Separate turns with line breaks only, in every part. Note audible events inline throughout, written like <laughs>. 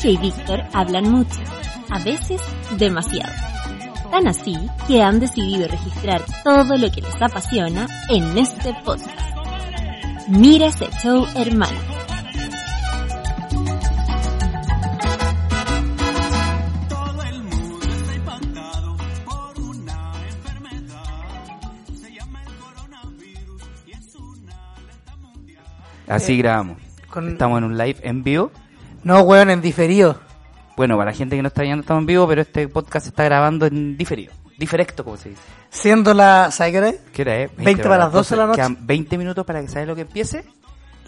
Jorge y Víctor hablan mucho, a veces demasiado. Tan así que han decidido registrar todo lo que les apasiona en este podcast. Mira ese show, hermano.
Así grabamos.
con-
Estamos en un live en vivo.
No, weón, en diferido.
Bueno, para la gente que no está viendo, estamos en vivo, pero este podcast se está grabando en diferido. Diferecto, como se dice.
Siendo la... ¿Sabes qué hora es?
¿Qué hora es?
20 para las 12 de la noche.
Quedan 20 minutos para que sabes lo que empiece.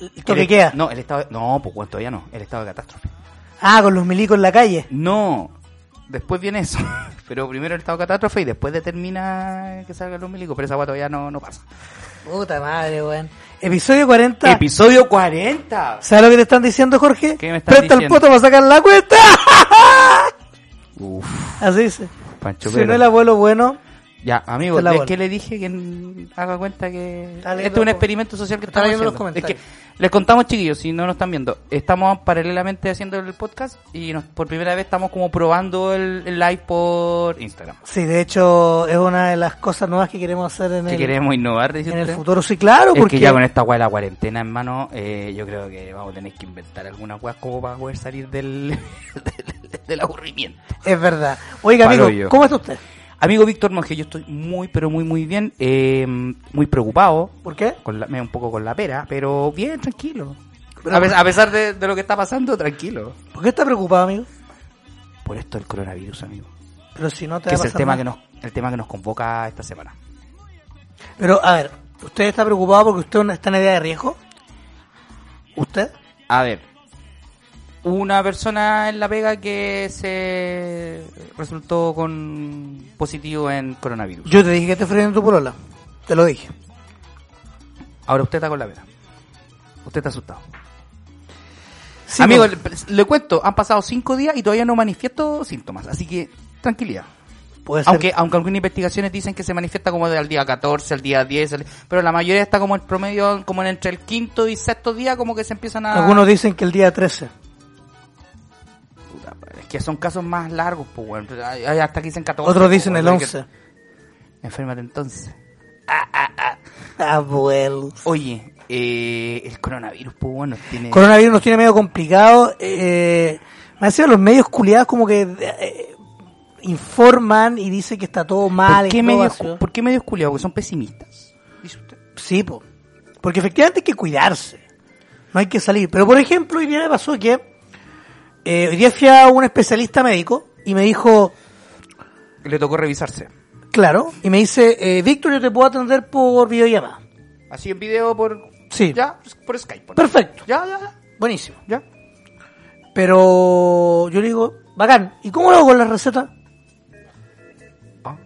El toque
El-
queda.
No, el estado de- No, pues bueno, todavía no. El estado de catástrofe.
Ah, con los milicos en la calle.
No. Después viene eso. <laughs> Pero primero el estado de catástrofe y después determina que salgan los milicos. Pero esa agua todavía no, no pasa.
Puta madre, weón. Episodio 40.
Episodio 40.
¿Sabes lo que te están diciendo, Jorge?
¿Qué me están
Presta el poto para sacar la cuenta.
Uf,
Así dice.
Pancho
Si
Pelo.
no el abuelo bueno,
Ya, amigo, es que le dije que haga cuenta que este es un experimento social que estamos
leyendo los
haciendo. Es que les contamos, chiquillos, si no nos están viendo, estamos paralelamente haciendo el podcast y nos- por primera vez estamos como probando el, el live por Instagram.
sí, de hecho es una de las cosas nuevas que queremos hacer en,
Que
el,
queremos innovar,
en el futuro. Sí, claro,
Es
porque
que ya con esta weá de la cuarentena, hermano, eh, yo creo que vamos a tener que inventar alguna weá como para poder salir <laughs> del, del, del aburrimiento.
es verdad. Oiga,
Palo
amigo,
yo.
¿cómo está usted?
Amigo Víctor Monge, yo estoy muy, pero muy, muy bien, eh, muy preocupado,
¿Por qué?
con la, me da un poco con la pera, pero bien, tranquilo.
Pero-
a, a pesar de, de lo que está pasando, tranquilo.
¿Por qué está preocupado, amigo?
Por esto del coronavirus, amigo.
Pero si no te
Que
va a
es el
pasar
tema
nada.
que nos, el tema que nos convoca esta semana.
Pero, a ver, ¿usted está preocupado porque usted no está en edad de riesgo? ¿Usted?
A ver, una persona en la Vega que se resultó con positivo en coronavirus.
Yo te dije que te frené en tu polola. Te lo dije.
Ahora usted está con la Vega. Usted está asustado.
Sí,
Amigo,
pues,
le, le cuento, han pasado cinco días y todavía no manifiesto síntomas, así que tranquilidad.
puede ser.
Aunque, aunque algunas investigaciones dicen que se manifiesta como del día 14, al día 10, al- pero la mayoría está como el promedio, como en entre el quinto y sexto día, como que se empiezan a...
Algunos dicen que el día 13.
Que son casos más largos, pues, hay hasta que dicen 14.
Otros
pues,
dicen el
bueno, que-
11.
Enférmate entonces. <laughs>
Abuelos.
Oye, eh, el coronavirus, pues, bueno, tiene...
Coronavirus nos tiene medio complicado. Eh, me han sido los medios culiados como que eh, informan y dicen que está todo mal.
¿Por qué, medios. ¿Por qué medios culiados? Porque son pesimistas. Dice usted.
Sí, po. porque efectivamente hay que cuidarse. No hay que salir. Pero por ejemplo, hoy día me pasó que eh, hoy día fui a un especialista médico y me dijo,
Le tocó revisarse.
claro, y me dice, eh, Víctor, yo te puedo atender por videollamada.
Así en video por...
Sí.
Ya, por Skype. por-
Perfecto.
Ya, ya, ya.
Buenísimo.
Ya.
Pero yo le digo, bacán, ¿y cómo lo hago con la receta?
Ah.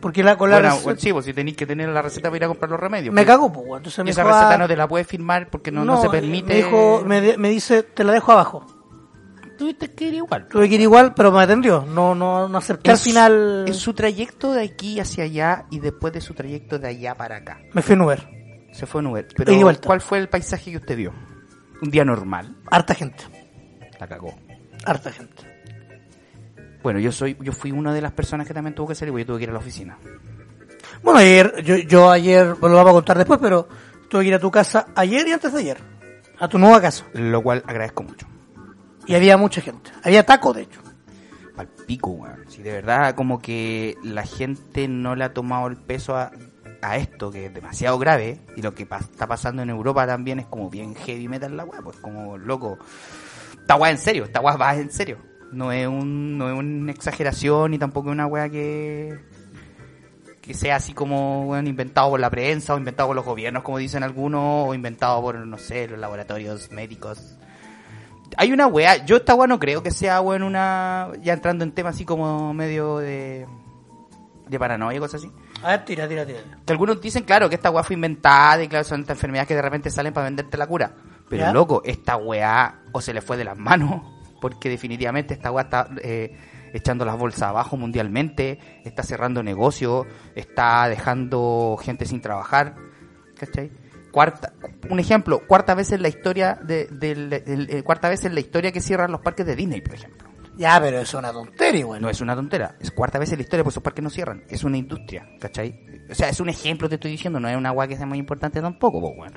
Porque la, con la
Bueno,
receta
bueno, sí, pues si tenéis que tener la receta para ir a comprar los remedios.
me
pues.
cago, pues, entonces me
esa
dijo,
receta
ah,
no te la puedes firmar porque no, no, se permite.
Me dijo, me, de- me dice, te la dejo abajo.
Tuviste que ir igual.
Tuve que ir igual, pero me atendió. No, no, no acepté al
En su-
final.
En su trayecto de aquí hacia allá y después de su trayecto de allá para acá.
Me fui en Uber.
Se fue en Uber. Pero,
Ida y vuelta.
¿cuál fue el paisaje que usted vio? Un día normal.
Harta gente.
La cagó.
Harta gente.
Bueno, yo soy, yo fui una de las personas que también tuvo que salir, porque yo tuve que ir a la oficina.
Bueno, ayer, yo, yo ayer, lo vamos a contar después, pero tuve que ir a tu casa ayer y antes de ayer. A tu nueva casa.
Lo cual agradezco mucho.
Y había mucha gente. Había taco, de hecho.
Pal pico, weón. Si de verdad como que la gente no le ha tomado el peso a, a esto, que es demasiado grave, y lo que está pasando en Europa también es como bien heavy metal la weá, pues como loco. Esta weá en serio, esta weá va en serio. No es un, no es una exageración ni tampoco es una weá que que sea así como weón, inventado por la prensa o inventado por los gobiernos como dicen algunos o inventado por no sé los laboratorios médicos hay una weá, yo esta weá no creo que sea weón una, ya entrando en temas así como medio de, de paranoia y cosas así.
A ver, tira, tira, tira.
Que algunos dicen, claro, que esta weá fue inventada y claro, son estas enfermedades que de repente salen para venderte la cura. Pero
¿Ya?
loco, esta weá o se le fue de las manos, <laughs> porque definitivamente esta weá está eh, echando las bolsas abajo mundialmente, está cerrando negocios, está dejando gente sin trabajar, ¿cachai? Cuarta, un ejemplo, cuarta vez en la historia de, del- el- el- cuarta vez en la historia que cierran los parques de Disney, por ejemplo.
Ya, pero es una tontería, igual.
No es una tontera, es cuarta vez en la historia, pues esos parques no cierran, es una industria, ¿cachai? O sea, es un ejemplo, te estoy diciendo, no es una agua que sea muy importante tampoco, pues, weón.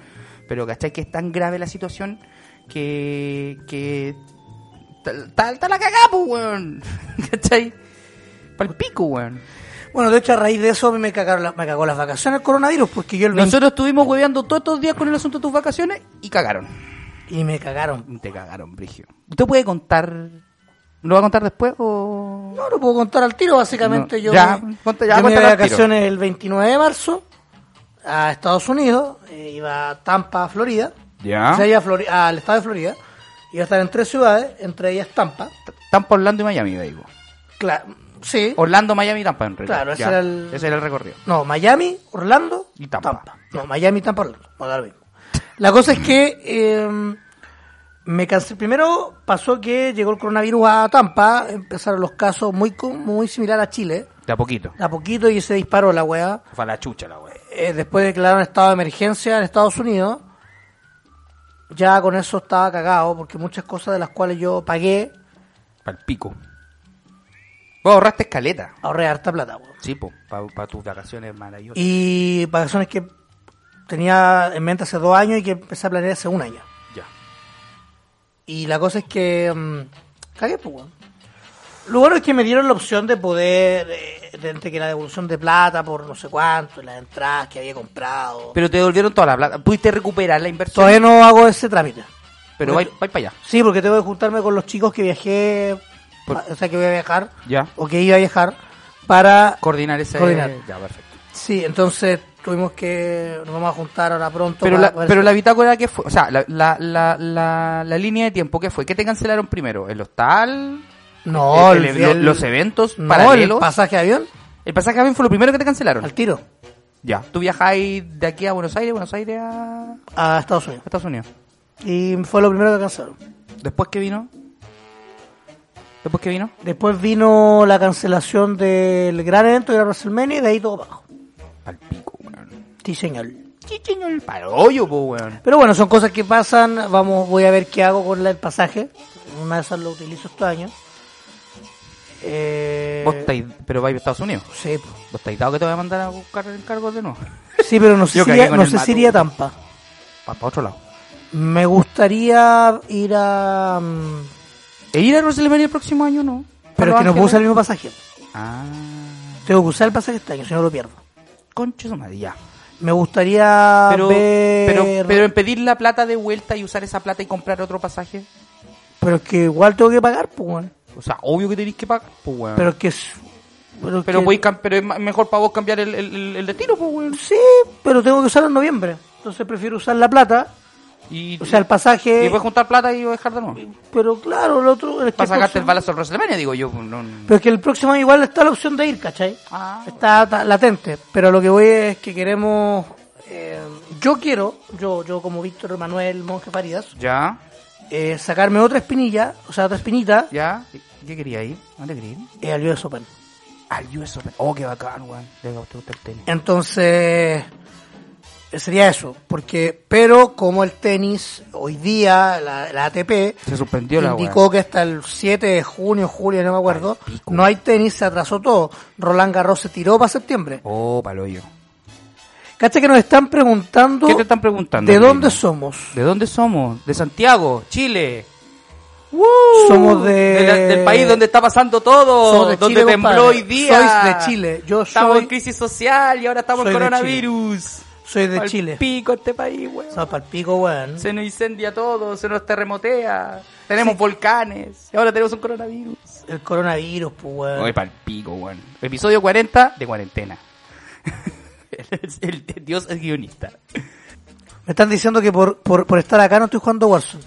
Pero, ¿cachai? Que es tan grave la situación que. que. Está está la cagada, pues, weón. <laughs> ¿cachai? Para el pico, weón.
Bueno, de hecho, a raíz de eso me, cagaron la- me cagó las vacaciones el coronavirus, porque yo el 20
Nosotros estuvimos hueveando todos estos días con el asunto de tus vacaciones y cagaron.
Y me cagaron.
Te cagaron, Brigio. ¿Usted puede contar? ¿Lo va a contar después o.?
No, lo puedo contar al tiro, básicamente.
No,
yo
ya,
me,
conta- ya,
yo me vacaciones el 29 de marzo a Estados Unidos, eh, iba a Tampa, Florida.
Ya.
O sea, iba a al estado de Florida. Iba a estar en tres ciudades, entre ellas Tampa.
Tampa, Orlando y Miami, digo.
Claro, sí.
Orlando, Miami y Tampa, en realidad.
Claro, ese
Ya,
era el-
ese era el recorrido.
No, Miami, Orlando
Y Tampa.
No, Miami, Tampa, Orlando. No, da lo mismo. La cosa es que eh, me cansé. Primero pasó que llegó el coronavirus a Tampa, empezaron los casos muy co- muy similar a Chile,
De a poquito.
a poquito y se disparó la weá.
Fue a la chucha la wea.
Eh, después declararon estado de emergencia en Estados Unidos. Ya con eso estaba cagado, porque muchas cosas de las cuales yo pagué,
Para el pico. Vos ahorraste escaleta.
ahorré harta plata, weón.
Sí, po, para tus vacaciones maravillosas.
Y vacaciones que tenía en mente hace dos años y que empecé a planear hace un año.
Ya.
Y la cosa es que. mm, cagué, pues, weón. Lo bueno es que me dieron la opción de poder. eh, de, entre que la devolución de plata por no sé cuánto, las entradas que había comprado.
Pero te devolvieron toda la plata. ¿Pudiste recuperar la inversión?
Todavía no hago ese trámite.
Pero vais para allá.
Sí, porque tengo que juntarme con los chicos que viajé.
Por-
pa- O sea, que voy a viajar.
Ya.
O que iba a viajar. Para.
Coordinar ese...
Coordinar.
Ya, perfecto.
Sí, entonces tuvimos que. Nos vamos a juntar ahora pronto.
Pero
para-
la, pero
eso.
la bitácora que fue, o sea, la, la, la, la, línea de tiempo que fue, ¿qué te cancelaron primero? ¿El hostal?
No,
El-
el-
el- lo-
el-
los eventos
no,
paralelos.
el pasaje de avión.
El pasaje de avión fue lo primero que te cancelaron.
Al tiro.
Ya. Tú viajáis de aquí a Buenos Aires, Buenos Aires a, a
A Estados Unidos.
Estados Unidos.
Y fue lo primero que cancelaron.
¿Después qué vino? ¿Después qué vino?
Después vino la cancelación del gran evento de la WrestleMania y de ahí todo bajo.
Al pico, weón.
Sí, señor.
Chichiño el parollo, po, weón.
Pero bueno, son cosas que pasan. Vamos, voy a ver qué hago con el pasaje. Una de esas lo utilizo este año. Eh,
Vos estáis, pero vais a Estados Unidos.
sí, po.
¿Vos estáis dado que te voy a mandar a buscar el encargo de nuevo?
sí, pero no <laughs> sé si iría, no sé si iría a Tampa.
Para otro lado.
Me gustaría ir a...
¿E ir a WrestleMania el próximo año no?
Pero es
¿Para
que no puedo usar el mismo pasaje.
Ah,
Tengo que usar el pasaje este año, si no lo pierdo.
concha su madre, ya.
Me gustaría
Pero,
ver...
pero, pero en pedir la plata de vuelta y usar esa plata y comprar otro pasaje.
Pero es que igual tengo que pagar, pues, weón.
O sea, obvio que tenéis que pagar, pues, weón.
Pero es que es... Pero,
pero,
que-
podéis pero es mejor para vos cambiar el, el, el- el destino, pues, weón.
Sí, pero tengo que usarlo en noviembre. Entonces prefiero usar la plata,
Y,
o sea, el pasaje.
y puedes juntar plata y dejar de nuevo.
Pero claro, el otro. Es
Para sacarte el balazo al WrestleMania, digo yo. No,
Pero es que el próximo año igual está la opción de ir, ¿cachai?
Ah.
Está, latente. Pero lo que voy es que queremos. eh, yo quiero, yo, yo como Víctor Manuel Monje Farías,
Ya,
eh, sacarme otra espinilla, o sea, otra espinita,
ya. ¿Qué quería ir? ¿Dónde quería ir?
eh, al US Open.
Al US Open. Oh, qué bacán, weón. De que a usted gusta el tenis.
Entonces, sería eso. porque Pero como el tenis, hoy día, la, la ATP,
Se suspendió la
indicó que hasta el 7 de junio, julio, no me acuerdo, no hay tenis, se atrasó todo. Roland Garros se tiró para septiembre.
Oh, paloyo.
Cacha que nos están preguntando
¿Qué te están preguntando?
de dónde somos.
¿De dónde somos? De Santiago, Chile.
Somos de...
De la- del país donde está pasando
Somos
todo,
de
donde
Chile,
tembló
compadre.
hoy día.
Sois de Chile. Yo
Estamos
soy,
en crisis social y ahora estamos en coronavirus.
Soy de
Al
Chile.
pico este país, weón.
Somos palpico, weón.
Se nos incendia todo, se nos terremotea. Tenemos volcanes y ahora tenemos un coronavirus.
El coronavirus, pues, weón.
Oye, pal pico, weón. Episodio 40 de cuarentena. <laughs> el, el- Dios es guionista.
Me están diciendo que por, por, por estar acá no estoy jugando Warzone.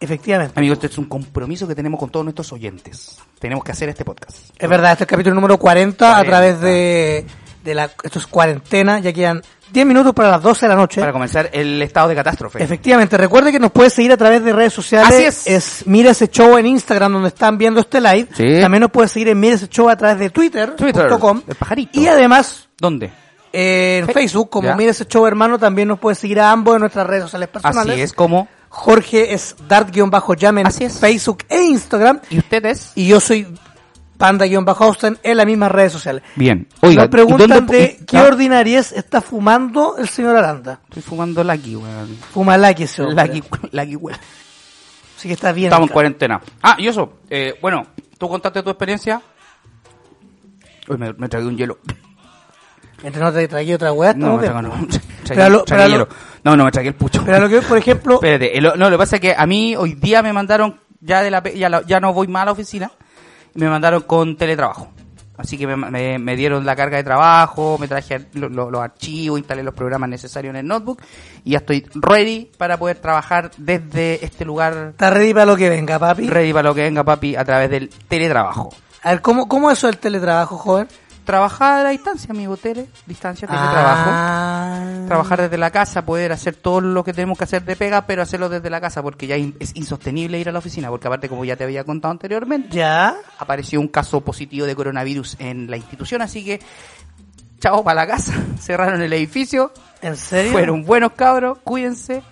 Efectivamente.
Amigos, este es un compromiso que tenemos con todos nuestros oyentes. Tenemos que hacer este podcast.
Es verdad, este es el capítulo número 40, a
40.
través de, de la... Esto es cuarentena, ya quedan 10 minutos para las 12 de la noche.
Para comenzar el estado de catástrofe.
Efectivamente, recuerde que nos puede seguir a través de redes sociales.
Así es.
Mira ese show en Instagram donde están viendo este live.
Sí.
También nos puede seguir en Mira ese show a través de Twitter.com.
Twitter, el pajarito.
Y además,
¿Dónde?
En
Fe-
Facebook, como
Ya.
Mira ese show hermano, también nos puedes seguir a ambos en nuestras redes sociales personales.
Así es como.
Jorge es Dart-Jam en
Así es.
Facebook e Instagram.
¿Y ustedes?
Y yo soy Panda-Austin en las mismas redes sociales.
Bien. Oiga,
Nos preguntan
¿y dónde-
de
y-
qué
ah,
ordinariez está fumando el señor Aranda.
Estoy fumando Lucky, weón.
Fuma Lucky ese hombre.
Lucky, <laughs> Lucky, weón.
Así que está bien.
Estamos en cuarentena. Ah, y eso. Eh, bueno, tú contaste tu experiencia. Uy, me, me tragué un hielo.
Entre no te tragué otra weá,
No,
bien. <laughs>
tragué, no. Tragué-
lo-
tragué
lo-
hielo. No, no, me tragué el pucho.
Pero lo que, por ejemplo, <laughs>
Espérate, el- no, lo que pasa es que a mí hoy día me mandaron, ya de la ya, la- ya no voy más a la oficina, me mandaron con teletrabajo. Así que me, me- me dieron la carga de trabajo, me traje lo- lo- los archivos, instalé los programas necesarios en el notebook y ya estoy ready para poder trabajar desde este lugar,
está ready para lo que venga, papi.
ready para lo que venga papi a través del teletrabajo.
A ver, ¿cómo, cómo es eso del teletrabajo, joven?
Trabajar a distancia, amigo, tele, distancia, teletrabajo.
Ah.
trabajar desde la casa, poder hacer todo lo que tenemos que hacer de pega, pero hacerlo desde la casa, porque ya es insostenible ir a la oficina, porque aparte, como ya te había contado anteriormente,
Ya.
apareció un caso positivo de coronavirus en la institución, así que, chao para la casa, <laughs> cerraron el edificio,
¿En serio?
fueron buenos cabros, cuídense,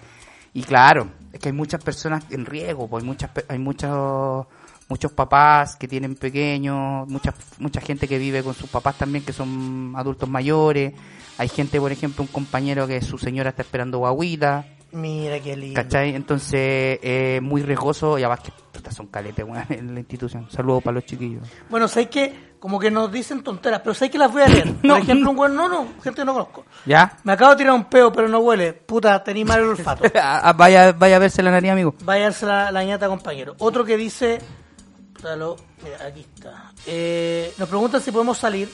y claro, es que hay muchas personas en riesgo, pues hay muchas, hay muchos muchos papás que tienen pequeños, mucha, mucha gente que vive con sus papás también que son adultos mayores, hay gente, por ejemplo, un compañero que su señora está esperando guaguita,
Mira qué lindo.
¿cachai? Entonces, eh, muy riesgoso, y además que puta, son caletes, <laughs> en la institución. Saludos para los chiquillos.
Bueno, sé que como que nos dicen tonteras, pero sé que las voy a leer. <laughs> Por ejemplo, un weón, no, no, gente que no conozco.
¿Ya?
Me acabo de tirar un peo, pero no huele. Puta, tení mal el olfato. <laughs>
Ah, vaya, vaya a verse la nariz, amigo.
Vaya a darse la, la ñata, compañero. Otro que dice. Puta, lo- Mira, aquí está. Eh, nos preguntan si podemos salir.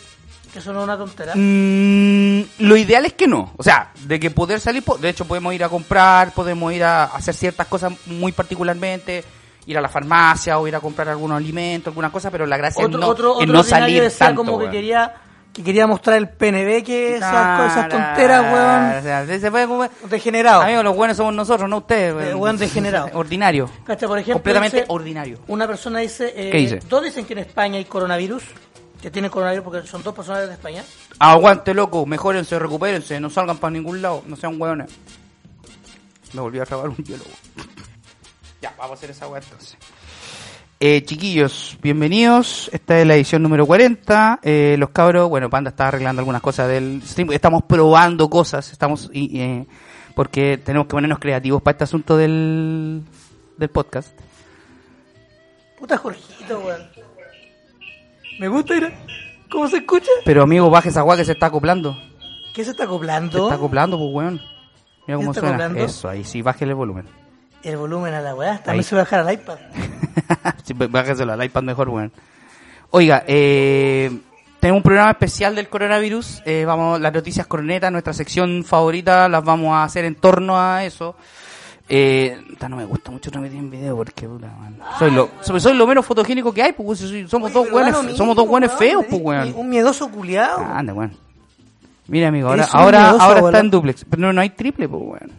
Que eso no es una tontera.
Mm, lo ideal es que no. O sea, de que poder salir, de hecho podemos ir a comprar, podemos ir a hacer ciertas cosas muy particularmente, ir a la farmacia o ir a comprar algunos alimentos, alguna cosa, pero la gracia
Otro,
es no,
otro,
es
otro
no
ordinario
salir tanto.
como que
weón.
quería que quería mostrar el PNB, que esas,
Cara,
esas tonteras,
O
weón.
sea, se puede comer-
Degenerado.
Amigos, los buenos somos nosotros, no ustedes.
De weón degenerado. <laughs>
Ordinario.
Cacha, por ejemplo,
Completamente
dice-
ordinario.
Una persona dice, eh,
¿Qué dice?
Todos dicen que en España hay coronavirus, que tiene coronavirus porque son dos personas de España.
Aguante, loco, mejórense, recupérense, no salgan para ningún lado, no sean hueones. Me volví a robar un hielo. weón. <laughs> Ya, vamos a hacer esa hueá entonces. Eh, chiquillos, bienvenidos. Esta es la edición número 40. Eh, los cabros, bueno, Panda está arreglando algunas cosas del stream. Estamos probando cosas, estamos eh, porque tenemos que ponernos creativos para este asunto del, del podcast.
Puta Jorgito, weón. Me gusta, mira. ¿Cómo se escucha?
Pero amigo, baje esa hueá que se está acoplando.
¿Qué se está
Se
acoplando?
está acoplando, pues weón. Mira cómo suena.
acoplando?
Eso, ahí sí, bájele el volumen.
El volumen a la weá. También
Ahí.
se va a dejar al iPad. <laughs>
sí, bájeselo al iPad mejor, weón. Oiga, eh, tenemos un programa especial del coronavirus. Eh, vamos, las noticias coronetas, nuestra sección favorita, las vamos a hacer en torno a eso. Eh, no me gusta mucho transmitir en video porque puta, man. soy lo soy, soy lo menos fotogénico que hay, pues somos
Oye,
dos
lo mismo,
somos dos
weón.
feos, pues weón.
Un miedoso culiado.
Anda, weón. Mira, amigo, ahora, ahora,
miedoso,
ahora
abuelo.
está en duplex, pero no, no hay triple, pues weón.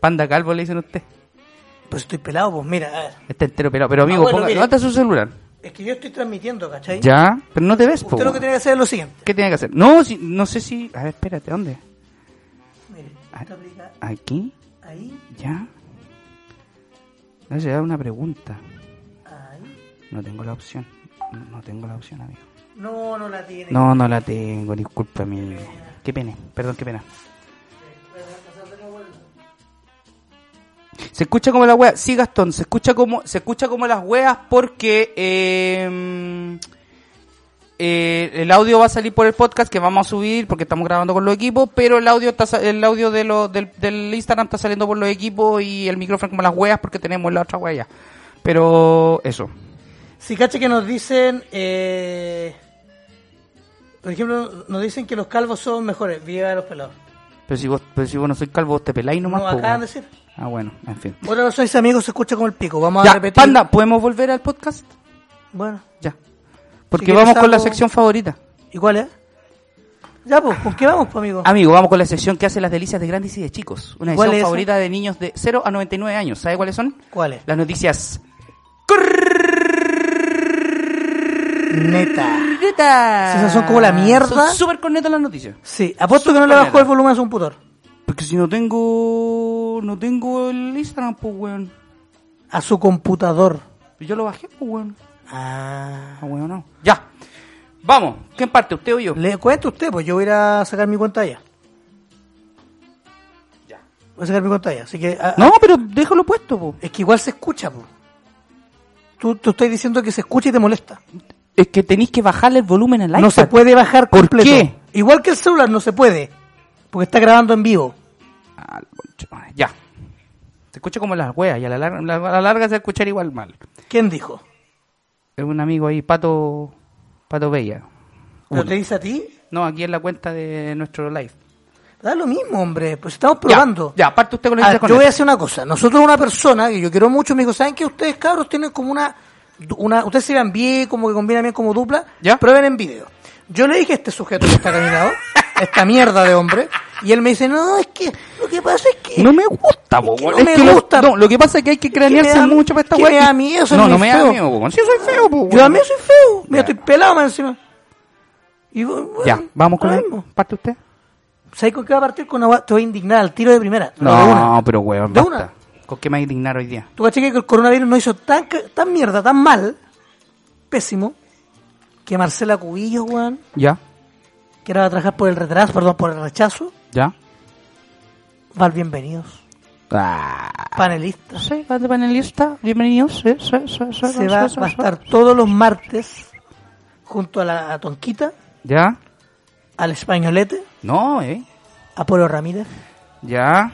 Panda calvo le dicen a usted.
Pues estoy pelado, pues mira, a ver.
Está entero pelado. Pero amigo,
Ah, bueno,
ponga,
mire.
levanta su celular.
Es que yo estoy transmitiendo, ¿cachai?
Ya, pero no te ves, po,
Usted lo que tiene que hacer es lo siguiente.
¿Qué tiene que hacer? No, si, no sé si... A ver, espérate, ¿dónde?
Mire,
Ah.
aplica
¿Aquí?
ahí,
¿Ya? Me hace dar una pregunta.
ahí.
No tengo la opción. No tengo la opción, amigo.
No, no la tiene.
No, no la tengo, disculpa, amigo. Qué pena, perdón, qué pena. Se escucha como la wea, sí Gastón, se escucha como, se escucha como las weas porque eh, eh, el audio va a salir por el podcast que vamos a subir porque estamos grabando con los equipos, pero el audio está, el audio de lo, del, Instagram está saliendo por los equipos y el micrófono como las weas porque tenemos la otra wea. Pero eso.
Si cacha que nos dicen, eh, por ejemplo, nos dicen que los calvos son mejores, viva de los pelados.
Pero si vos, pero si vos no soy calvo, vos te peláis nomás.
No,
po,
acaban de decir.
Ah, bueno, en fin.
Otra persona dice, amigos, se escucha como el pico. Vamos a repetir.
Panda, ¿podemos volver al podcast?
Bueno,
Ya. Porque vamos con la sección favorita.
¿y cuál es? Ya, pues, ¿con qué vamos, pues, amigo?
Amigo, vamos con la sección que hace las delicias de grandes y de chicos. Una
¿Cuál
sección
es esa?
favorita de niños de 0 a 99 años. ¿Sabe cuáles son?
¿Cuál es?
Las noticias. Corneta.
Esas son como la mierda.
Son súper cornetas las noticias.
Sí, apuesto que no le
Súper
bajó el volumen a su computador.
Porque si no tengo. No tengo el Instagram, pues, weón.
A su computador.
Yo lo bajé, pues, weón.
Ah.
Ah, weón, no. Ya. Vamos. ¿Quién parte, usted o yo?
Le cuento usted, pues yo voy a ir a sacar mi cuenta allá.
Ya.
Voy a sacar mi cuenta allá. Así que. a-
No, pero déjalo puesto, po.
Es que igual se escucha, pues. Tú, tú estás diciendo que se escucha y te molesta.
Es que tenéis que bajarle el volumen al iPad.
No se puede bajar
¿Por
completo.
qué?
Igual que el celular, no se puede. Porque está grabando en vivo.
Ah. Ya. Se escucha como las weas y a la larga, la- a la larga se va a escuchar igual mal.
¿Quién dijo?
Es un amigo ahí, Pato. Pato Bella.
¿Pero te dice a ti?
No, aquí en la cuenta de nuestro live.
Da lo mismo, hombre. Pues estamos probando.
Ya, parte usted con el
Ah, yo voy a hacer una cosa. Nosotros una persona que yo quiero mucho me dijo, ¿saben que ustedes cabros tienen como una... una ustedes se vean bien, como que combinan bien como dupla?
¿Ya?
Prueben en video. Yo le dije a este sujeto que está caminado, <laughs> esta mierda de hombre, y él me dice, no, es que lo que pasa es que...
No me gusta, po,
que
weón.
no
Es
me
que lo-
gusta.
no, lo que pasa es que hay que cranearse mucho para esta
que
wea.
me da miedo, soy
No, no me da miedo, po. Sí, soy feo, po,
Yo
weón.
también soy feo. Mira, estoy pelado más encima. Y bueno,
Ya, vamos con el... ¿Parte usted?
¿Sabes con qué va a partir? Con agua? Te voy a indignar al tiro de primera. No, de una.
No, pero weón,
De
basta.
una.
¿Con qué me indignar hoy día?
¿Tú caché que el coronavirus no hizo tan, tan mierda, tan mal, pésimo, que Marcela Cubillo, weón,
¿Ya?
que era a trabajar por el retraso, perdón, por el rechazo,
¿Ya?
va al bienvenidos.
Ah.
Panelista.
Sí, va de panelista. Bienvenidos. Sí, sí, sí, sí,
Se
sí,
va, a
sí.
estar todos los martes junto a la a Tonquita,
¿Ya?
al Españolete,
No, eh.
a Polo Ramírez.
¿Ya?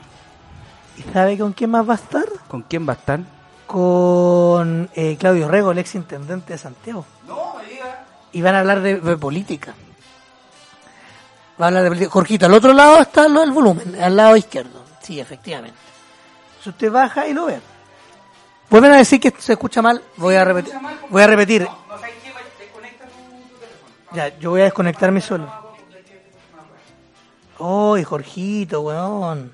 ¿Y sabe con quién más va a estar?
¿Con quién va a estar?
Con eh, Claudio Rego, el ex intendente de Santiago.
No, me diga.
y van a hablar de, de política. Va a hablar de política. Jorgito, al otro lado está lo del volumen, al lado izquierdo. Sí, efectivamente. Si usted baja y lo ve. Vuelven a decir que se escucha mal, voy a repetir. Voy a repetir. Ya, yo voy a desconectarme solo. ¡Uy, Jorgito, weón!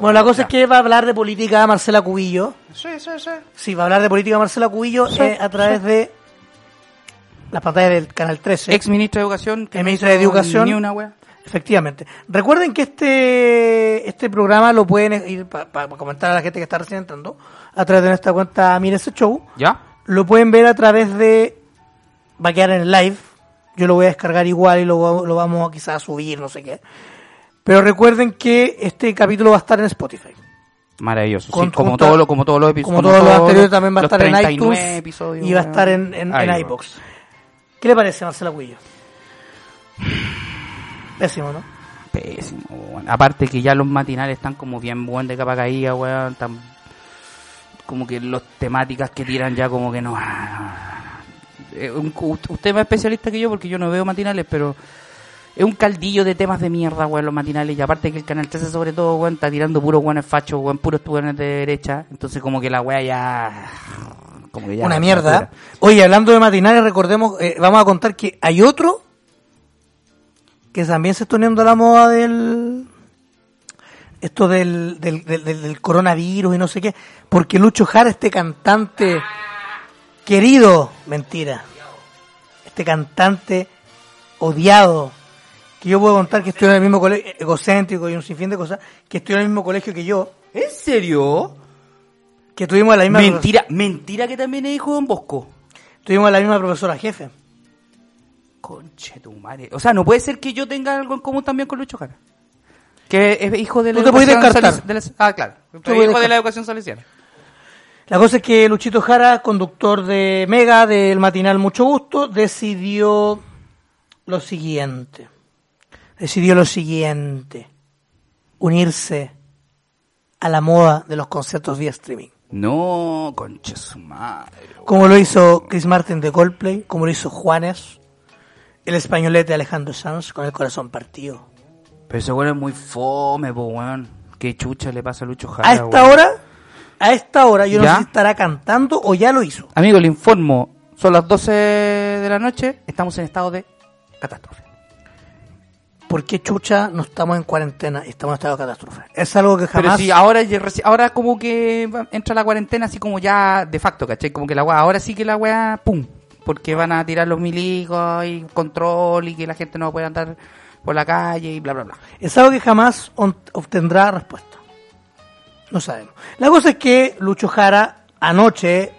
Bueno, la cosa es que va a hablar de política Marcela Cubillo.
Sí, sí, sí.
Sí, va a hablar de política Marcela Cubillo
Sí,
eh, a través de las pantallas del Canal 13.
Ex ministro de Educación. que
Ex
no
ministro de Educación.
Ni una wea.
Efectivamente. Recuerden que este este programa lo pueden ir para comentar a la gente que está recién entrando a través de nuestra cuenta Mire ese show.
¿Ya?
Lo pueden ver a través de va a quedar en el live. Yo lo voy a descargar igual y lo, lo vamos quizás a subir, no sé qué. Pero recuerden que este capítulo va a estar en Spotify.
Maravilloso. Sí, como, todo lo, como todos los episodios.
Como todos los anteriores también va a estar en
39
iTunes
episodios,
y va a estar en, en, iBox. ¿Qué le parece, Marcela Cuillo? Pésimo, ¿no?
Pésimo. Aparte que ya los matinales están como bien buen de capa caída, weón. Tan... Como que los temáticas que tiran ya como que no... Eh, usted es más especialista que yo porque yo no veo matinales, pero es un caldillo de temas de mierda, weón, los matinales. Y aparte que el Canal 13 sobre todo, weón, está tirando puros weones fachos, weón, puros weones de derecha. Entonces como que la weá ya... Como que ya...
Una mierda. Oye, hablando de matinales, recordemos, eh, vamos a contar que hay otro que también se está uniendo a la moda del esto del, del, del, del- del coronavirus y no sé qué, porque Lucho Jara, este cantante querido, mentira, este cantante odiado, que yo puedo contar que estoy en el mismo colegio, egocéntrico y un sinfín de cosas, que estoy en el mismo colegio que yo,
¿En serio?
que tuvimos la misma
Mentira, mentira que también es hijo de Don Bosco.
tuvimos la misma profesora jefe.
Conche tu madre. O sea, no puede ser que yo tenga algo en común también con Lucho Jara. Que es hijo de la
Tú te
educación
descartar.
salic- de la- ah, claro. Es hijo de
descartar.
la educación salesiana.
La cosa es que Luchito Jara, conductor de Mega, del matinal Mucho Gusto, decidió lo siguiente. Decidió lo siguiente. Unirse a la moda de los conciertos vía streaming.
No, conche su madre.
Como lo hizo Chris Martin de Coldplay, como lo hizo Juanes, el españolete Alejandro Sanz con el corazón partido.
Pero ese weón es muy fome, po, weón. Qué chucha le pasa a Lucho Jara,
A esta
weón.
hora, a esta hora, yo no
¿Ya?
sé si estará cantando o ya lo hizo.
Amigo, le informo. Son las 12 de la noche. Estamos en estado de catástrofe.
Por qué chucha no estamos en cuarentena y estamos en estado de catástrofe. Es algo que
Pero
jamás...
sí, ahora, ahora como que entra la cuarentena así como ya de facto, ¿cachai? Como que la weá, ahora sí que la weá, pum, porque van a tirar los milicos y control y que la gente no puede andar por la calle y bla, bla, bla.
Es algo que jamás obtendrá respuesta. No sabemos. La cosa es que Lucho Jara anoche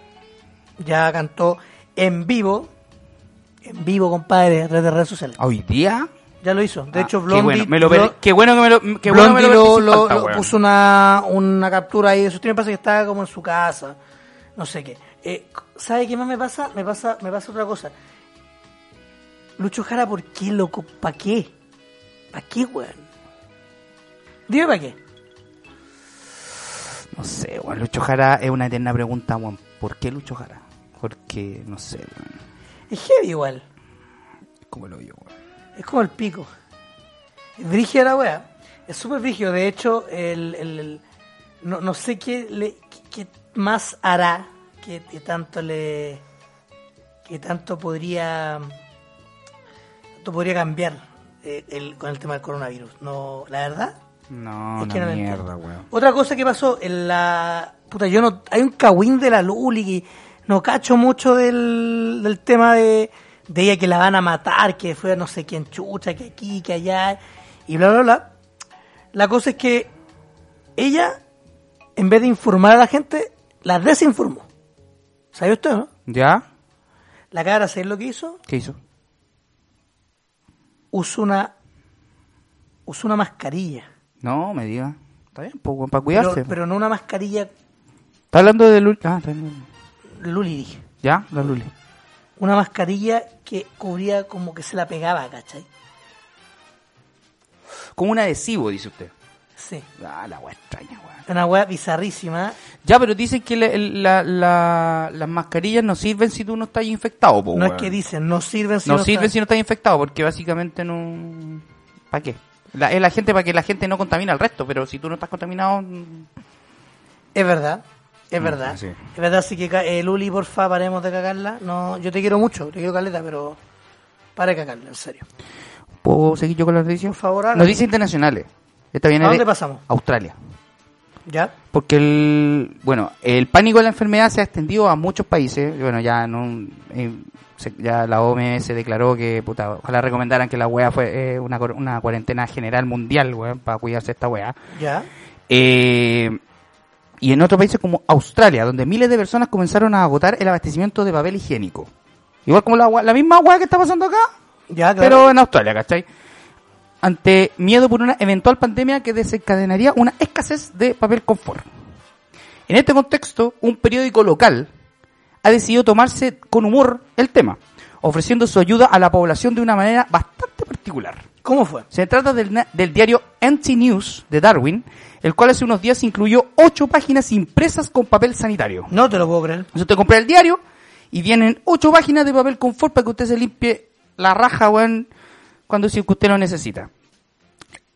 ya cantó en vivo, en vivo, compadre, a través de redes sociales.
¿Hoy día?
Ya lo hizo. De
Ah,
hecho,
qué
Blondie,
bueno, me lo qué bueno que me lo, qué bueno me
Blondie
lo,
lo,
perdí sin
lo-
falta,
lo
weón.
puso una, una captura ahí stream, me parece que estaba como en su casa, no sé qué. Eh, ¿Sabe qué más me pasa? Me pasa, me pasa otra cosa. Lucho Jara, ¿por qué, loco? ¿Para qué? ¿Para qué, weón? Dime para qué.
No sé, weón. Lucho Jara es una eterna pregunta, weón. ¿Por qué Lucho Jara? Porque, no sé, weón.
Es heavy igual.
¿Cómo lo vio, weón?
Es como el pico. Es brígida la wea. Es súper brígido. De hecho, el, el- el- no, no sé qué, le, qué, qué más hará que, que tanto le. que tanto podría. tanto podría cambiar eh, el, con el tema del coronavirus. No, la verdad.
No,
Es que no
mierda, weón.
Otra cosa que pasó en la. Puta, yo no. Hay un cagüín de la Luli que no cacho mucho del, del tema de, de ella que la van a matar, que fue no sé quién chucha, que aquí, que allá, y bla, bla, bla. La cosa es que ella, en vez de informar a la gente, la desinformó. ¿Sabe usted, no?
¿Ya?
La cara, ¿sabes lo que hizo?
¿Qué hizo?
Usó una. Usó una mascarilla.
No, me diga. Está bien, pues, para
Pero,
cuidarse.
pero no una mascarilla
Está hablando de Luli. Ah, está bien.
Luli, dije.
¿Ya? La Luli.
Una mascarilla que cubría como que se la pegaba, ¿cachai?
Como un adhesivo, dice usted.
Sí.
Ah, la weá extraña, weón.
Una weá bizarrísima.
Ya, pero dicen que la- la- las mascarillas no sirven si tú no estás infectado, po,
no es
weón.
que dicen, no sirven si
no
no
sirven
están-
si no estás infectado, porque básicamente no... ¿Para qué? Es la gente para que la gente no contamine al resto, pero si tú no estás contaminado... mm,
Es verdad, es
Mm,
verdad.
sí.
Es verdad, así que eh, Luli, porfa, paremos de cagarla. No, yo te quiero mucho, te quiero caleta, pero para de cagarla, en serio.
¿Puedo seguir yo con las noticias?
Por favor.
Noticias internacionales. Esta viene
¿A
de
dónde pasamos?
Australia.
¿Ya?
Porque el, bueno, el pánico de la enfermedad se ha extendido a muchos países. Bueno, ya no, eh, ya la OMS declaró que, puta, ojalá recomendaran que la wea fue eh, una, una cuarentena general mundial, weón, para cuidarse esta wea.
¿Ya?
Eh, y en otros países como Australia, donde miles de personas comenzaron a agotar el abastecimiento de papel higiénico. Igual como la, la misma wea que está pasando acá,
¿Ya? Claro.
pero en Australia, ¿cachai? Ante miedo por una eventual pandemia que desencadenaría una escasez de papel confort. En este contexto, un periódico local ha decidido tomarse con humor el tema, ofreciendo su ayuda a la población de una manera bastante particular.
¿Cómo fue?
Se trata del, del diario NT News de Darwin, el cual hace unos días incluyó ocho páginas impresas con papel sanitario.
No te lo puedo creer.
Entonces usted compra el diario y vienen ocho páginas de papel confort para que usted se limpie la raja, weón, cuando si que usted lo necesita.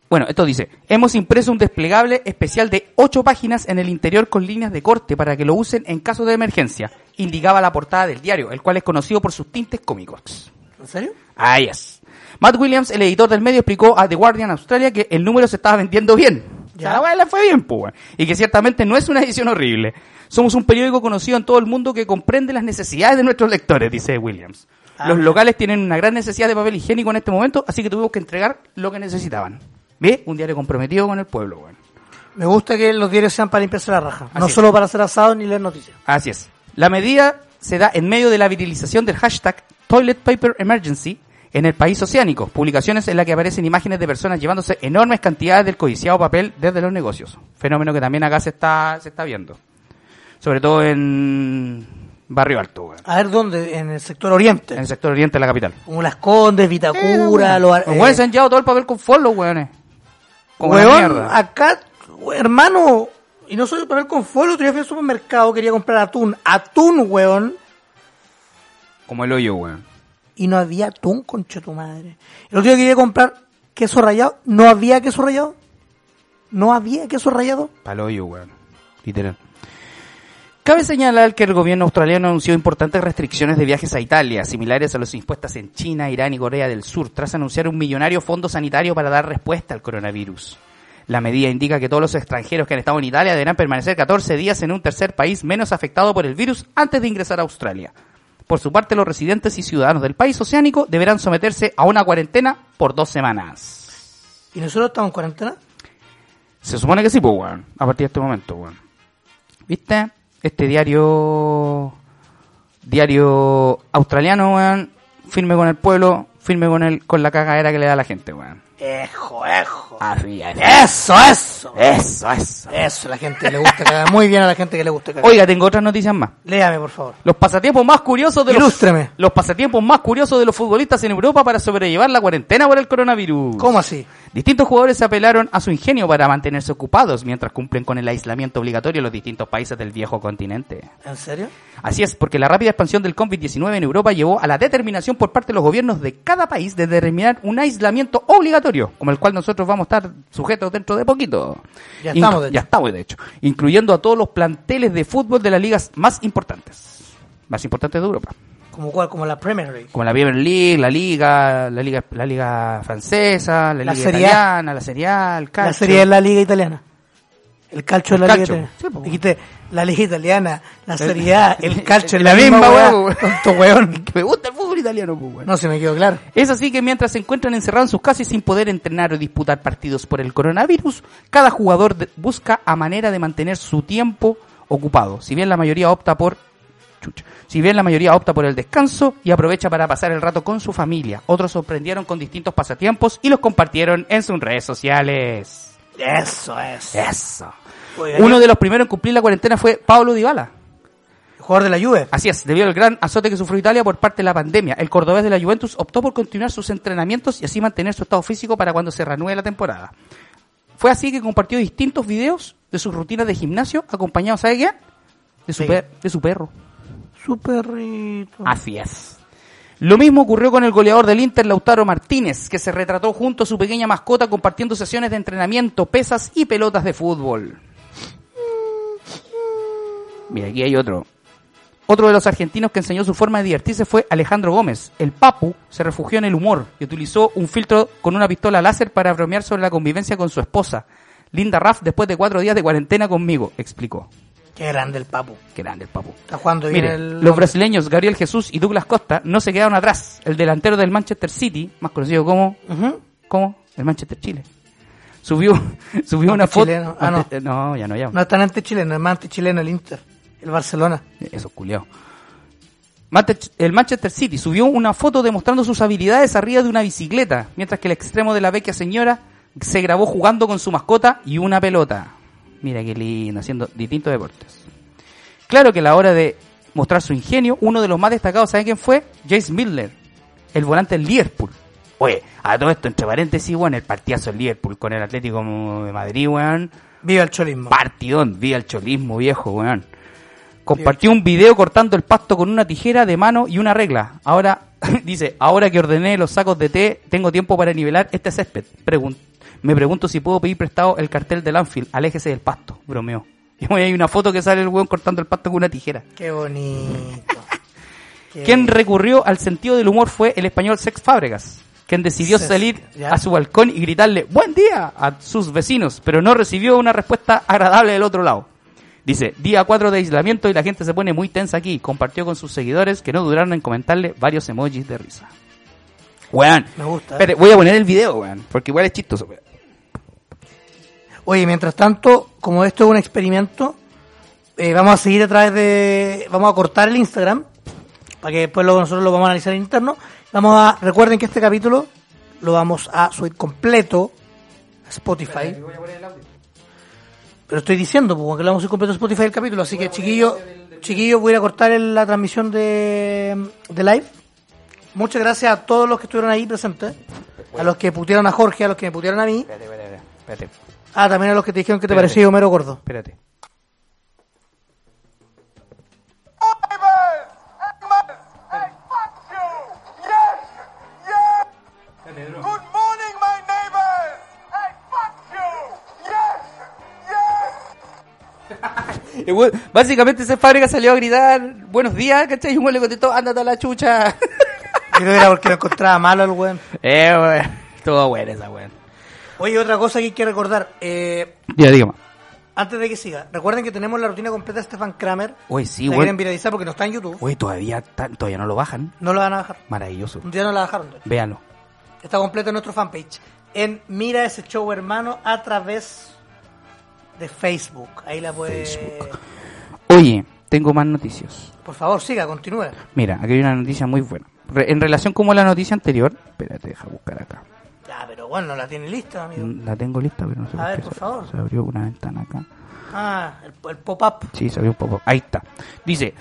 Bueno, esto dice, hemos impreso un desplegable especial de ocho páginas en el interior con líneas de corte para que lo usen en caso de emergencia, indicaba la portada del diario, el cual es conocido por sus tintes cómicos.
¿En serio?
Ah, yes. Matt Williams, el editor del medio, explicó a The Guardian Australia que el número se estaba vendiendo bien.
Ya.
Ya. la weá le fue bien, pues. Y que ciertamente no es una edición horrible. Somos un periódico conocido en todo el mundo que comprende las necesidades de nuestros lectores, dice Williams.
Ah,
Los locales tienen una gran necesidad de papel higiénico en este momento, así que tuvimos que entregar lo que necesitaban. ¿Ve? Un diario comprometido con el pueblo, weón.
Me gusta que los diarios sean para limpiarse la raja. no
es.
solo para hacer asados ni leer noticias.
Así es. La medida se da en medio de la virilización del hashtag Toilet Paper Emergency en el país oceánico, publicaciones en las que aparecen imágenes de personas llevándose enormes cantidades del codiciado papel desde los negocios. Fenómeno que también acá se está, se está viendo. Sobre todo en Barrio Alto, weón.
A ver dónde, en el sector oriente.
en el sector oriente de la capital.
Como Las Condes, Vitacura, los...
Los weones se han llevado todo el papel con follow, weones. Como
Weón, acá, hermano, y no soy de papel con folio, día fui al supermercado, quería comprar atún. Atún, weón.
Como el hoyo, weón.
Y no había atún, concha tu madre. El otro día quería comprar queso rallado, no había queso rallado. No había queso rallado.
Pa'l hoyo, weón. Literal. Cabe señalar que el gobierno australiano anunció importantes restricciones de viajes a Italia, similares a los impuestas en China, Irán y Corea del Sur, tras anunciar un millonario fondo sanitario para dar respuesta al coronavirus. La medida indica que todos los extranjeros que han estado en Italia deberán permanecer 14 días en un tercer país menos afectado por el virus antes de ingresar a Australia. Por su parte, los residentes y ciudadanos del país oceánico deberán someterse a una cuarentena por dos semanas.
¿Y nosotros estamos en cuarentena?
Se supone que sí, pues, weón. A partir de este momento, weón. ¿Viste? Este diario. Diario australiano, weón. Firme con el pueblo, firme con el, con la cagadera que le da a la gente, weón.
Ejo, ejo.
Así es.
Eso, eso.
Eso, eso.
Eso, la gente le gusta cagar. Muy bien a la gente que le gusta cagar.
Oiga, tengo otras noticias más.
Léame, por favor.
Los pasatiempos más curiosos de los los pasatiempos más curiosos de los futbolistas en Europa para sobrellevar la cuarentena por el coronavirus.
¿Cómo así?
Distintos jugadores apelaron a su ingenio para mantenerse ocupados mientras cumplen con el aislamiento obligatorio en los distintos países del viejo continente.
¿En serio?
Así es, porque la rápida expansión del COVID-19 en Europa llevó a la determinación por parte de los gobiernos de cada país de determinar un aislamiento obligatorio, como el cual nosotros vamos a estar sujetos dentro de poquito.
Ya estamos, de
Ya estamos, de hecho. Incluyendo a todos los planteles de fútbol de las ligas más importantes. Más importantes de Europa.
¿Como cuál? Como la Premier League.
Como la Premier League, la Liga, la Liga, la Liga Francesa, la,
La
Liga
A.
Italiana, la Serie A, el calcio.
La serie de la Liga Italiana. El calcio de la
calcio.
Liga Italiana. Dijiste, la Liga Italiana, la Serie A, el <laughs> calcio,
La
es la,
misma,
misma,
weón.
Tonto weón. <laughs>
Me gusta el fútbol italiano, pues, weón.
No se me quedó claro.
Es así que mientras se encuentran encerrados en sus casas y sin poder entrenar o disputar partidos por el coronavirus, cada jugador de- busca a manera de mantener su tiempo ocupado. Si bien la mayoría opta por si bien la mayoría opta por el descanso y aprovecha para pasar el rato con su familia, otros sorprendieron con distintos pasatiempos y los compartieron en sus redes sociales.
Eso es.
Eso. Uno de los primeros en cumplir la cuarentena fue Pablo Dybala.
Jugador de la Juve.
Así es, debido al gran azote que sufrió Italia por parte de la pandemia, el cordobés de la Juventus optó por continuar sus entrenamientos y así mantener su estado físico para cuando se reanude la temporada. Fue así que compartió distintos videos de sus rutinas de gimnasio, acompañado, ¿sabe qué? De su,
Sí.
per- de su perro.
Su perrito.
Así es. Lo mismo ocurrió con el goleador del Inter, Lautaro Martínez, que se retrató junto a su pequeña mascota compartiendo sesiones de entrenamiento, pesas y pelotas de fútbol. Mira, aquí hay otro. Otro de los argentinos que enseñó su forma de divertirse fue Alejandro Gómez. El Papu se refugió en el humor y utilizó un filtro con una pistola láser para bromear sobre la convivencia con su esposa. Linda Raff, después de cuatro días de cuarentena conmigo, explicó.
Qué grande el papu.
Qué grande el Papu.
Está jugando bien
Mire,
el...
los brasileños Gabriel Jesús y Douglas Costa no se quedaron atrás. El delantero del Manchester City, más conocido como, como el Manchester Chile, subió, <laughs> subió una
Ante
foto.
chileno. Ah, no.
Ante- no, ya no, ya.
No es tan anti-chileno, es más anti-chileno el Inter. El Barcelona.
Eso culiao. El Manchester City subió una foto demostrando sus habilidades arriba de una bicicleta, mientras que el extremo de la vecchia señora se grabó jugando con su mascota y una pelota. Mira qué lindo, haciendo distintos deportes. Claro que a la hora de mostrar su ingenio, uno de los más destacados, ¿sabe quién fue? Jace Miller, el volante del Liverpool. Oye, a todo esto, entre paréntesis, weón, el partidazo del Liverpool con el Atlético de Madrid, weón.
Viva el cholismo.
Partidón, vi el cholismo viejo, weón. Compartió un video cortando el pasto con una tijera de mano y una regla. Ahora, <laughs> dice, ahora que ordené los sacos de té, tengo tiempo para nivelar este césped. Pregun- me pregunto si puedo pedir prestado el cartel del Anfield. Aléjese del pasto, bromeó. <laughs> Y hay una foto que sale el weón cortando el pasto con una tijera.
Qué bonito. <laughs> Qué-
Quien recurrió al sentido del humor fue el español Sex Fábregas, quien decidió salir a su balcón y gritarle ¡Buen día! a sus vecinos, pero no recibió una respuesta agradable del otro lado. Dice, día 4 de aislamiento y la gente se pone muy tensa aquí. Compartió con sus seguidores que no duraron en comentarle varios emojis de risa. Weón.
Me gusta, ¿eh?
Espere, voy a poner el video, weón, porque igual es chistoso. weón.
Oye, mientras tanto, como esto es un experimento, eh, vamos a seguir a través de... Vamos a cortar el Instagram, para que después luego nosotros lo vamos a analizar en interno. Vamos a... Recuerden que este capítulo lo vamos a subir completo a Spotify. Pero estoy diciendo, pues, que lo vamos a subir completo a Spotify el capítulo, así que chiquillo, chiquillo, voy a ir cortar el- la transmisión de, de live. Muchas gracias a todos los que estuvieron ahí presentes. A los que putearon a Jorge, a los que me putearon a mí.
Espérate, espérate, espérate,
Ah, también a los que te dijeron que te parecía Homero Gordo.
espérate. Básicamente esa fábrica salió a gritar buenos días, ¿cachai? Y un weón le contestó, ándate a la chucha.
Creo que era porque lo encontraba malo el weón.
eh, weón. Estuvo buena esa weón.
Oye, otra cosa que hay que recordar. Eh,
Ya, dígame.
antes de que siga, recuerden que tenemos la rutina completa de Stefan Kramer.
Oye, sí,
la quieren viralizar porque no está en YouTube.
Oye, todavía, todavía no lo bajan.
No lo van a bajar.
Maravilloso.
Día no la bajaron. todavía.
Véanlo.
Está completo en nuestro fanpage. En Mira ese show, hermano, a través de Facebook. Ahí la puede.
Facebook. Oye, tengo más noticias.
Por favor, siga, continúe.
Mira, aquí hay una noticia muy buena. Re- en relación como la noticia anterior, espérate, deja buscar acá.
Ya, pero bueno, no la tiene lista, amigo.
La tengo lista, pero no sé
A ver, por
se-
favor.
Se abrió una ventana acá.
Ah, el, el pop-up.
Sí, se abrió un poco. Ahí está. Dice,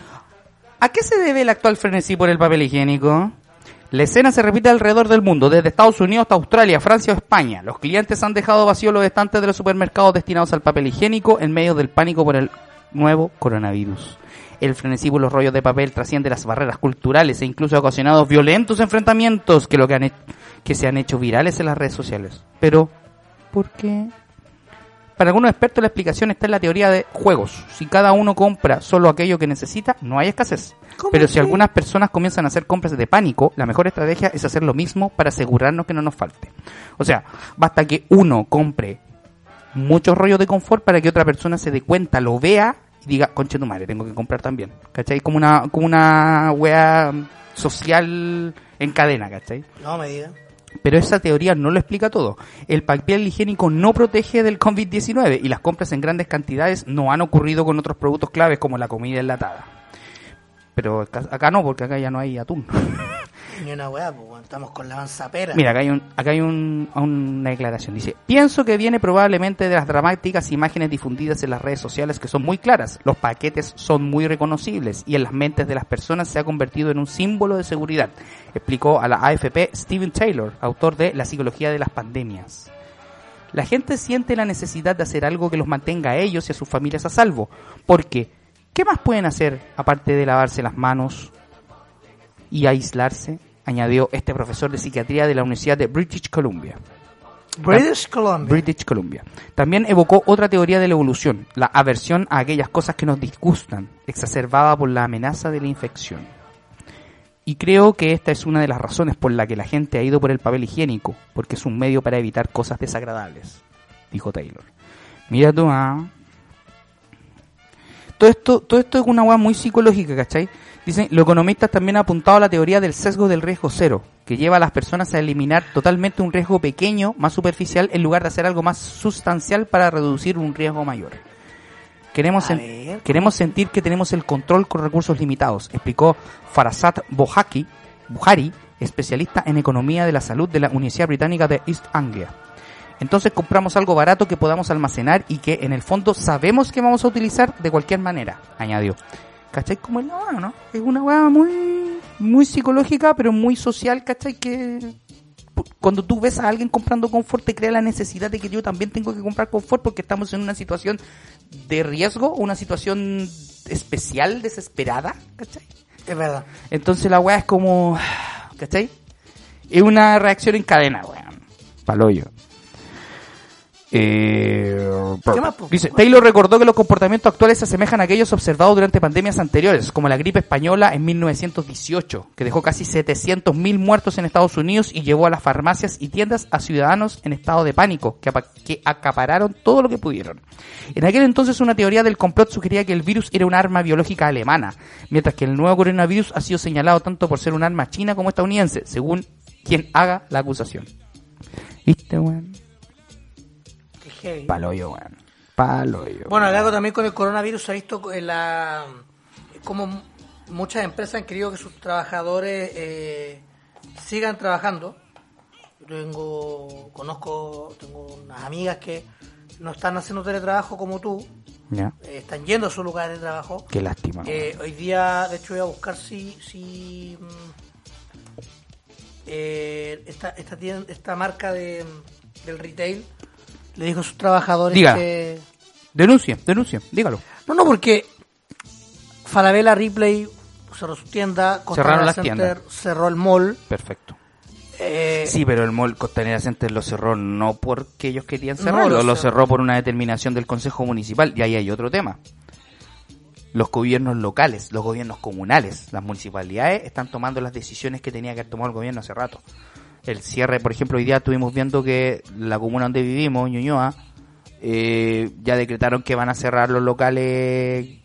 ¿a qué se debe el actual frenesí por el papel higiénico? La escena se repite alrededor del mundo, desde Estados Unidos hasta Australia, Francia o España. Los clientes han dejado vacíos los estantes de los supermercados destinados al papel higiénico en medio del pánico por el nuevo coronavirus. El frenesí por los rollos de papel trasciende las barreras culturales e incluso ha ocasionado violentos enfrentamientos que, que se han hecho virales en las redes sociales. Pero, ¿por qué? Para algunos expertos la explicación está en la teoría de juegos. Si cada uno compra solo aquello que necesita, no hay escasez.
¿Cómo
Pero si algunas personas comienzan a hacer compras de pánico, la mejor estrategia es hacer lo mismo para asegurarnos que no nos falte. O sea, basta que uno compre muchos rollos de confort para que otra persona se dé cuenta, lo vea y diga, conche tu madre, tengo que comprar también. ¿Cachai? Como una, como una wea social en cadena, ¿cachai?
No me diga.
Pero esa teoría no lo explica todo. El papel higiénico no protege del COVID-19 y las compras en grandes cantidades no han ocurrido con otros productos claves como la comida enlatada. Pero acá, no, porque acá ya no hay atún. <laughs>
Ni una weá, pues estamos con la avanzapera.
Mira, acá hay, un, acá hay un- una declaración. Dice, pienso que viene probablemente de las dramáticas imágenes difundidas en las redes sociales que son muy claras. Los paquetes son muy reconocibles y en las mentes de las personas se ha convertido en un símbolo de seguridad, explicó a la AFP Steven Taylor, autor de La psicología de las pandemias. La gente siente la necesidad de hacer algo que los mantenga a ellos y a sus familias a salvo, porque ¿qué más pueden hacer aparte de lavarse las manos y aislarse? Añadió este profesor de psiquiatría de la Universidad de British Columbia.
British Columbia.
British Columbia. También evocó otra teoría de la evolución, la aversión a aquellas cosas que nos disgustan, exacerbada por la amenaza de la infección. Y creo que esta es una de las razones por la que la gente ha ido por el papel higiénico, porque es un medio para evitar cosas desagradables, dijo Taylor. Mira tú, ah. Todo esto, todo esto es una hueá muy psicológica, ¿cachai? Dicen, los economistas también han apuntado a la teoría del sesgo del riesgo cero, que lleva a las personas a eliminar totalmente un riesgo pequeño, más superficial, en lugar de hacer algo más sustancial para reducir un riesgo mayor. Queremos, sen- queremos sentir que tenemos el control con recursos limitados, explicó Farasat Bohaki, Buhari, especialista en economía de la salud de la Universidad Británica de East Anglia. Entonces compramos algo barato que podamos almacenar y que en el fondo sabemos que vamos a utilizar de cualquier manera, añadió. ¿Cachai? Como es la ¿no? Es una hueá muy, muy psicológica, pero muy social, ¿cachai? Que cuando tú ves a alguien comprando confort te crea la necesidad de que yo también tengo que comprar confort porque estamos en una situación de riesgo, una situación especial, desesperada, ¿cachai?
Es verdad.
Entonces la weá es como. ¿Cachai? Es una reacción en cadena, weón. Paloyo. Eh, Taylor recordó que los comportamientos actuales se asemejan a aquellos observados durante pandemias anteriores, como la gripe española en 1918, que dejó casi 700.000 muertos en Estados Unidos y llevó a las farmacias y tiendas a ciudadanos en estado de pánico, que, apa- que acapararon todo lo que pudieron. En aquel entonces una teoría del complot sugería que el virus era un arma biológica alemana, mientras que el nuevo coronavirus ha sido señalado tanto por ser un arma china como estadounidense, según quien haga la acusación. ¿Viste, weón?
Heavy.
Paloyo, weón. Paloyo.
Bueno, acá también con el coronavirus se ha visto en la, como muchas empresas han querido que sus trabajadores eh, sigan trabajando. Yo tengo, conozco, tengo unas amigas que no están haciendo teletrabajo como tú,
Ya.
eh, están yendo a su lugar de trabajo.
Qué lástima.
Eh, hoy día, de hecho, voy a buscar si, si mm, eh, esta, esta, tien- esta marca de, del retail le dijo a sus trabajadores
Diga.
que...
Denuncia, denuncia, dígalo.
No, no, porque Falabella Ripley cerró su tienda, Costanera
Cerraron las
Center
tiendas.
cerró el mall.
Perfecto.
eh,
Sí, pero el mall Costanera Center lo cerró no porque ellos querían
No,
cerrarlo,
lo
lo
cerró
por una determinación del Consejo Municipal y ahí hay otro tema. los gobiernos locales, los gobiernos comunales, las municipalidades están tomando las decisiones que tenía que haber tomado el gobierno hace rato. El cierre, por ejemplo, hoy día estuvimos viendo que la comuna donde vivimos, Ñuñoa, eh, ya decretaron que van a cerrar los locales,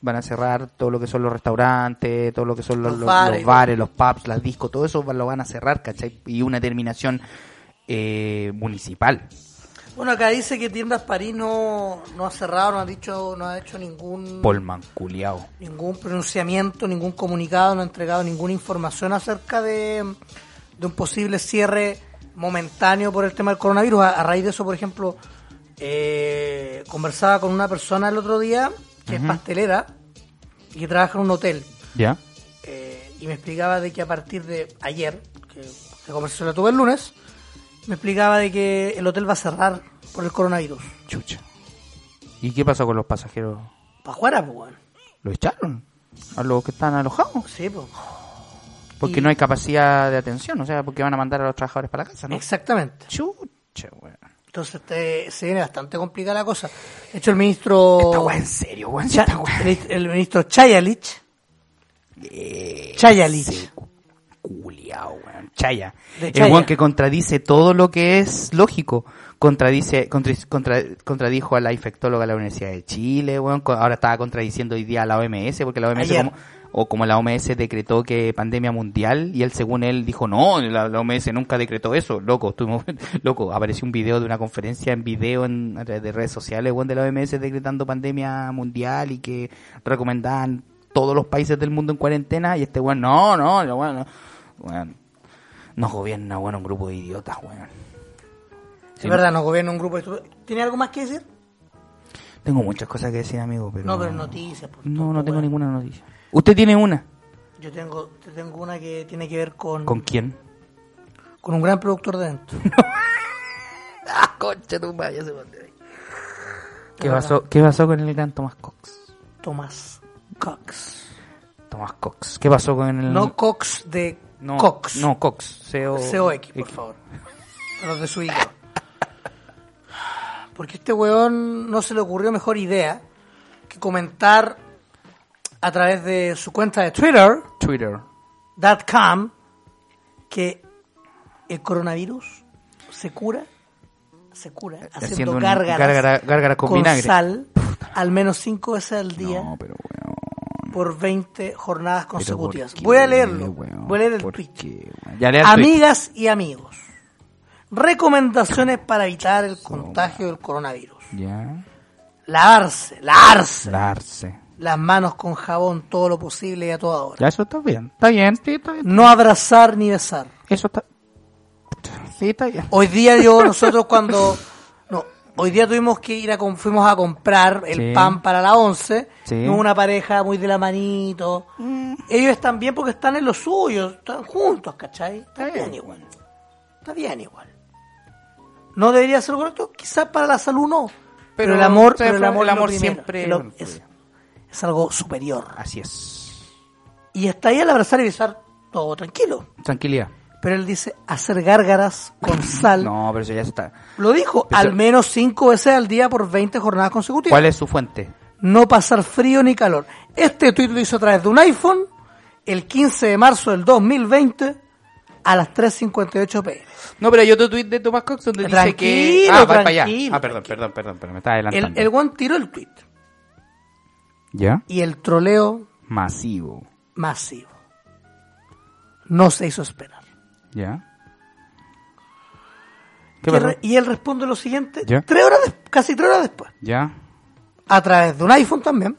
van a cerrar todo lo que son los restaurantes, todo lo que son los,
Los
los-
bares.
los bares, los pubs, las discos, todo eso lo van a cerrar, ¿cachai? Y una terminación eh, municipal.
Bueno, acá dice que Tiendas París no, no ha cerrado, no ha dicho, no ha hecho ningún
Polman, culiao.
ningún pronunciamiento, ningún comunicado, no ha entregado ninguna información acerca de, de un posible cierre momentáneo por el tema del coronavirus. A, a raíz de eso, por ejemplo, eh, conversaba con una persona el otro día que es pastelera y que trabaja en un hotel.
¿Ya?
eh, y me explicaba de que a partir de ayer, que la conversación la tuve el lunes, me explicaba de que el hotel va a cerrar por el coronavirus.
Chucha. ¿Y qué pasó con los pasajeros?
¿Para jugar, pues, weón?
¿Lo echaron? ¿A los que están alojados?
Sí, pues.
Porque
Y-
no hay capacidad de atención, o sea, porque van a mandar a los trabajadores para la casa, ¿no?
Exactamente.
Chucha, weón.
Entonces este, se viene bastante complicada la cosa. De hecho, el ministro...
Esta weá en serio, weón.
El, el ministro Chayalich,
Eh,
Chayalich.
Culiao, weón. Chaya.
De
El
Chaya.
weón que contradice todo lo que es lógico. Contradice, contra, contra- contradijo a la infectóloga de la Universidad de Chile, weón. Ahora estaba contradiciendo hoy día a la OMS, porque la OMS
Ayer.
como, o como la OMS decretó que pandemia mundial, y él según él dijo, no, la, la OMS nunca decretó eso, loco, estuvimos, <laughs> loco, apareció un video de una conferencia en video en, a través de redes sociales, weón, de la OMS decretando pandemia mundial y que recomendaban todos los países del mundo en cuarentena, y este weón, no, no, no, weón, no, weón, nos gobierna, weón, un grupo de idiotas, weón.
es verdad, nos gobierna un grupo de... ¿Tiene algo más que decir?
Tengo muchas cosas que decir, amigo, pero...
No, pero noticias. pues,
No, no tengo ninguna noticia. ¿Usted tiene una?
Yo tengo, te tengo una que tiene que ver con,
¿Con quién?
con un gran productor de dentro. <laughs>
Ah, concha tu madre, ya se. ¿Qué pasó, ¿Qué pasó con el gran Tomás Cox?
Tomás Cox.
Tomás Cox. ¿Qué pasó con el...
No Cox de
no,
Cox.
No, Cox. C-O...
COX, por favor. Los de su hijo. Porque a este weón no se le ocurrió mejor idea que comentar a través de su cuenta de Twitter,
Twitter.
.com, que el coronavirus se cura, se cura haciendo,
Haciendo
gárgaras,
gárgara- gárgaras con vinagre.
sal al menos cinco veces al día
No, pero weón.
por 20 jornadas consecutivas.
¿por qué,
Voy a leerlo, voy a leer el
¿Por
tweet.
qué, weón? Ya tweet.
Amigas y amigos, recomendaciones para evitar el contagio del coronavirus.
Ya.
Lavarse, lavarse
Darse.
Las manos con jabón todo lo posible y a toda hora.
Ya, eso está bien. Está bien, sí, está bien.
No abrazar ni besar.
Eso está... Sí, está bien.
Hoy día yo, nosotros cuando... No, hoy día tuvimos que ir a... Fuimos a comprar el
Sí.
pan para la once.
Sí.
Una pareja muy de la manito. Ellos están bien porque están en lo suyo. Están juntos, ¿cachai? Está bien igual. Está bien igual. ¿No debería ser lo correcto? Quizás para la salud no. Pero,
Pero
el amor,
siempre-
pero el amor,
el
es lo
amor siempre
El o-
es-
es, algo superior.
Así es.
Y está ahí al abrazar y besar todo tranquilo.
Tranquilidad.
Pero él dice hacer gárgaras con sal.
No, pero eso ya está.
Lo dijo,
Pero-
al menos cinco veces al día por 20 jornadas consecutivas.
¿Cuál es su fuente?
No pasar frío ni calor. Este tuit lo hizo a través de un iPhone el 15 de marzo del 2020 a las 3.58 pm.
No, pero hay otro tweet de Tomás Cox donde dice que...
Tranquilo,
Ah, va para allá.
tranquilo,
Ah, perdón, perdón, perdón, pero me estaba
El,
adelantando.
el one tiró el tweet
¿Ya?
y el troleo
Masivo.
masivo. No se hizo esperar.
¿Ya? ¿Qué
Y,
pasó?
re- y él responde lo siguiente,
¿Ya?
tres horas casi tres horas después,
¿Ya?
a través de un iPhone también,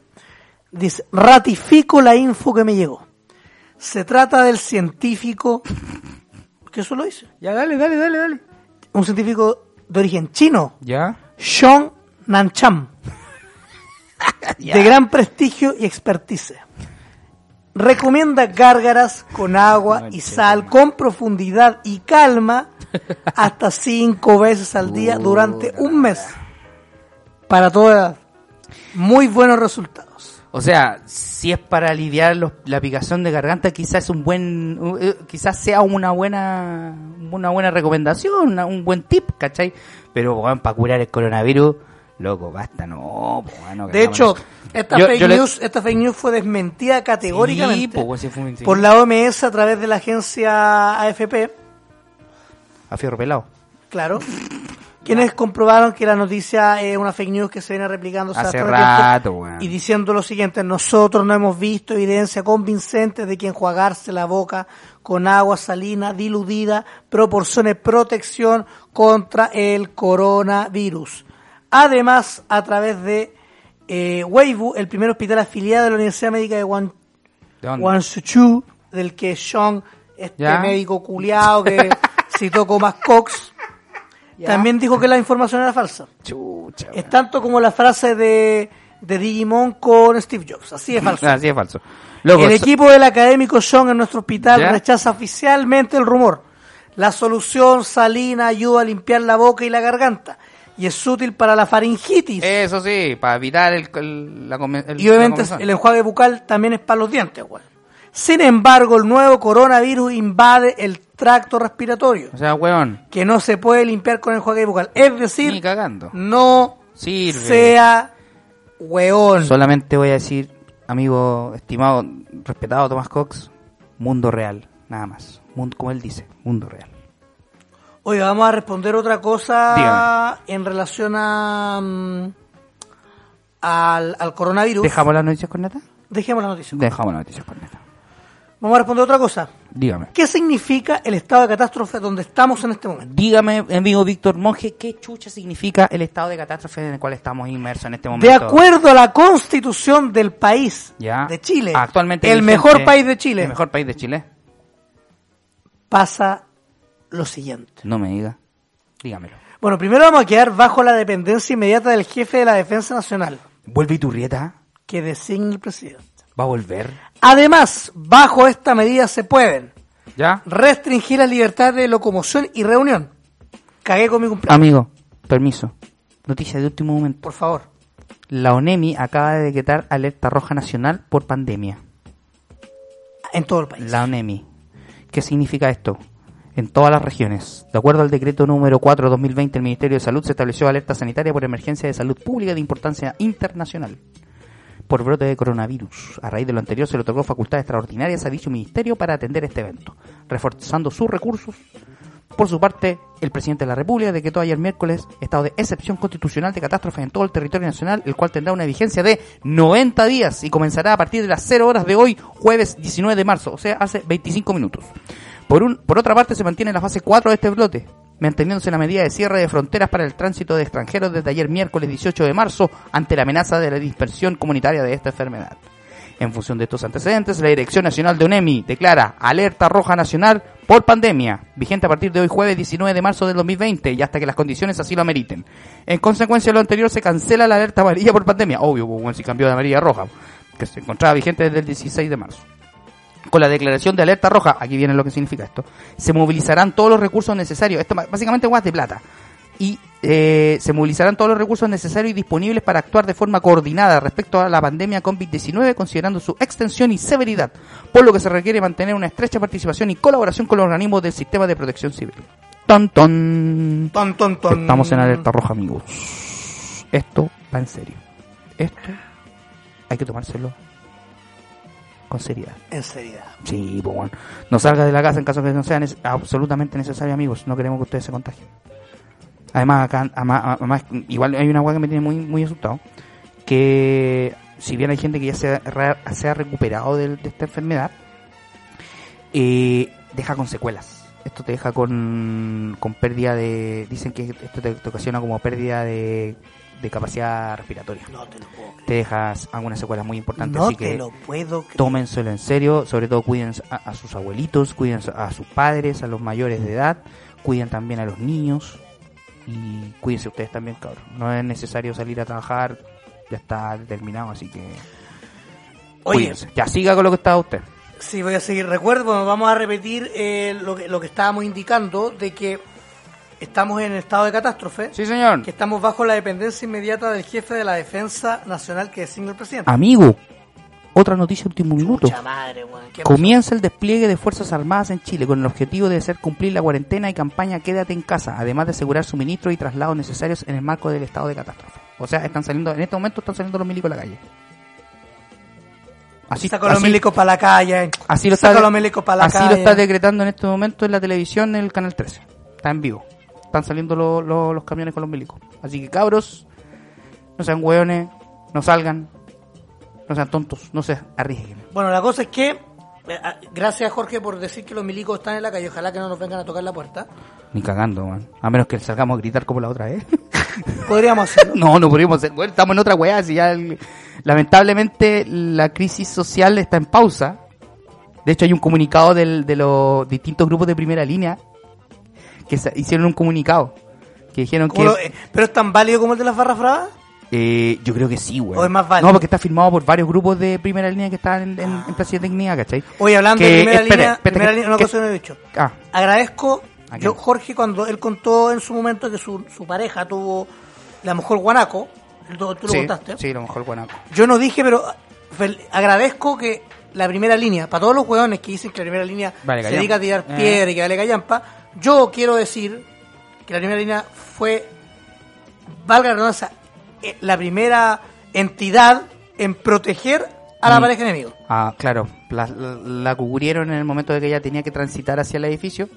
dice, ratifico la info que me llegó. Se trata del científico, que eso lo dice,
Ya, dale, dale, dale, dale.
un científico de origen chino,
¿Ya?
Sean Nancham, <laughs> de gran prestigio y expertise. Recomienda gárgaras con agua y sal con profundidad y calma <laughs> hasta cinco veces al día durante un mes. Para toda edad. Muy buenos resultados.
O sea, si es para aliviar los- la picazón de garganta, quizás es un buen, quizás sea una buena, una buena recomendación, una- un buen tip, ¿cachai? Pero, bueno, para curar el coronavirus, Loco, basta, no. po, bueno, que
De hecho, esta,
Yo-
fake
yo le-
news, esta fake news fue desmentida categóricamente
Sí, po, sí fue- sí.
por la OMS a través de la agencia AFP,
A fierro pelado.
claro, quienes comprobaron que la noticia es una fake news que se viene replicando
Hace rato,
y diciendo lo siguiente, nosotros no hemos visto evidencia convincente de que enjuagarse la boca con agua salina diludida proporcione protección contra el coronavirus. Además, a través de eh, Weibo, el primer hospital afiliado de la Universidad Médica de Guan
¿De dónde?
Guangzhou, del que Sean, este
Ya.
médico culiao que <laughs> citó Comas Cox, también dijo que la información era falsa.
Chucha,
Es tanto como la frase de, de Digimon con Steve Jobs. Así es falso. <laughs>
Así es falso.
El equipo del académico Sean en nuestro hospital
¿Ya?
rechaza oficialmente el rumor. La solución salina ayuda a limpiar la boca y la garganta y es útil para la faringitis.
Eso sí, para evitar el, el- la el-
y obviamente
la
el enjuague bucal también es para los dientes, weón. Sin embargo, el nuevo coronavirus invade el tracto respiratorio,
O sea, weón,
que no se puede limpiar con enjuague bucal. Es decir,
ni cagando.
no
Sirve.
sea weón.
Solamente voy a decir, amigo estimado, respetado Tomás Cox, mundo real, nada más. Mundo, como él dice, mundo real.
Oye, vamos a responder otra cosa
Dígame.
en relación a mm, al, al coronavirus.
¿Dejamos las noticias con neta?
Dejemos la noticia.
Dejamos las noticias con neta.
Vamos a responder otra cosa.
Dígame.
¿Qué significa el estado de catástrofe donde estamos en este momento?
Dígame, amigo Víctor Monge, ¿qué chucha significa el estado de catástrofe en el cual estamos inmersos en este momento?
De acuerdo a la constitución del país
Ya.
de Chile,
Actualmente
el
vigente-
mejor país de Chile,
El mejor país de Chile.
pasa lo siguiente.
No me diga. Dígamelo.
Bueno, primero vamos a quedar bajo la dependencia inmediata del jefe de la Defensa Nacional,
¿Vuelve Iturrieta?
que designa el presidente.
¿Va a volver?
Además, bajo esta medida se pueden
¿Ya?
restringir la libertad de locomoción y reunión. Cagué con mi cumpleaños.
Amigo, permiso. Noticia de último momento.
Por favor.
La ONEMI acaba de decretar alerta roja nacional por pandemia.
En todo el país.
La ONEMI. ¿Qué significa esto? En todas las regiones. De acuerdo al decreto número 4 de 2020 del Ministerio de Salud, se estableció alerta sanitaria por emergencia de salud pública de importancia internacional por brote de coronavirus. A raíz de lo anterior, se le otorgó facultad extraordinaria a dicho ministerio para atender este evento, reforzando sus recursos. Por su parte, el presidente de la República decretó ayer miércoles estado de excepción constitucional de catástrofe en todo el territorio nacional, el cual tendrá una vigencia de 90 días y comenzará a partir de las 0 horas de hoy, jueves 19 de marzo, o sea, hace 25 minutos. Por, un, por otra parte, se mantiene la fase 4 de este brote, manteniéndose la medida de cierre de fronteras para el tránsito de extranjeros desde ayer miércoles 18 de marzo ante la amenaza de la dispersión comunitaria de esta enfermedad. En función de estos antecedentes, la Dirección Nacional de UNEMI declara alerta roja nacional por pandemia, vigente a partir de hoy jueves 19 de marzo del 2020 y hasta que las condiciones así lo ameriten. En consecuencia de lo anterior, se cancela la alerta amarilla por pandemia. Obvio, pues, si cambió de amarilla a roja, que se encontraba vigente desde el 16 de marzo. Con la declaración de alerta roja, aquí viene lo que significa esto, se movilizarán todos los recursos necesarios, esto básicamente guas de plata, y eh, se movilizarán todos los recursos necesarios y disponibles para actuar de forma coordinada respecto a la pandemia COVID-19, considerando su extensión y severidad, por lo que se requiere mantener una estrecha participación y colaboración con los organismos del sistema de protección civil. Ton, ton.
Ton, ton, ton.
Estamos en alerta roja, amigos. Esto va en serio. Esto hay que tomárselo con seriedad.
En seriedad.
Sí, pues bueno. No salga de la casa en caso que no sea absolutamente necesario, amigos. No queremos que ustedes se contagien. Además, acá, además, igual hay una hueá que me tiene muy, muy asustado. Que si bien hay gente que ya se ha, se ha recuperado de, de esta enfermedad, eh, deja con secuelas. Esto te deja con, con pérdida de... Dicen que esto te, te ocasiona como pérdida de, de capacidad respiratoria.
No te lo puedo creer.
Te dejas algunas secuelas muy importantes.
No
así
te
que
lo puedo creer.
tómenselo en serio, sobre todo cuiden a, a sus abuelitos, cuiden a sus padres, a los mayores de edad, cuiden también a los niños y cuídense ustedes también, cabrón. No es necesario salir a trabajar, ya está determinado, así que
Oye,
cuídense. Ya siga con lo que estaba usted.
Sí, voy a seguir. Recuerdo, bueno, vamos a repetir eh, lo, que, lo que estábamos indicando de que estamos en estado de catástrofe,
Sí, señor.
que estamos bajo la dependencia inmediata del jefe de la Defensa Nacional que designa el presidente.
Amigo, otra noticia último minuto.
Mucha madre, weón. ¿Qué pasó?
Comienza el despliegue de Fuerzas Armadas en Chile con el objetivo de hacer cumplir la cuarentena y campaña Quédate en casa, además de asegurar suministros y traslados necesarios en el marco del estado de catástrofe. O sea, están saliendo, en este momento están saliendo los milicos a la calle. Así,
Saca los
así-
milicos para la calle.
así lo está,
los milicos para la
así
calle.
lo está decretando en este momento en la televisión en el canal 13. Está en vivo. Están saliendo lo- lo- los camiones con los milicos. Así que cabros, no sean hueones, no salgan, no sean tontos, no se arriesguen.
Bueno, la cosa es que, eh, ah, gracias Jorge por decir que los milicos están en la calle, ojalá que no nos vengan a tocar la puerta.
Ni cagando, man. A menos que salgamos a gritar como la otra vez. <laughs>
Podríamos hacerlo.
No, no podríamos ser. Bueno, estamos en otra weá. Si ya el- lamentablemente la crisis social está en pausa. De hecho, hay un comunicado del- de los distintos grupos de primera línea que hicieron un comunicado. Que dijeron que.
Lo- eh, ¿Pero es tan válido como el de las barras bravas?
eh, yo creo que sí, weón.
¿O es más válido?
No, porque está firmado por varios grupos de primera línea que están en, en, en Plaza de Dignidad, ¿cachai?
Oye, hablando
Que-
de primera línea, primera
que-
línea, una
que-
cosa que no he dicho.
Ah,
Agradezco,
¿A
yo? Jorge, cuando él contó en su momento que su, su pareja tuvo la mejor guanaco, tú, tú lo
sí,
contaste.
sí, lo mejor guanaco.
Yo no dije, pero fel- agradezco que la primera línea, para todos los hueones que dicen que la primera línea
Vale,
se
callampa.
dedica a tirar
Eh.
piedra y que vale callampa, yo quiero decir que la primera línea fue, valga la redundancia, eh, la primera entidad en proteger a la
Mm.
pareja enemigo.
Ah, claro, la, la, la cubrieron en el momento de que ella tenía que transitar hacia el edificio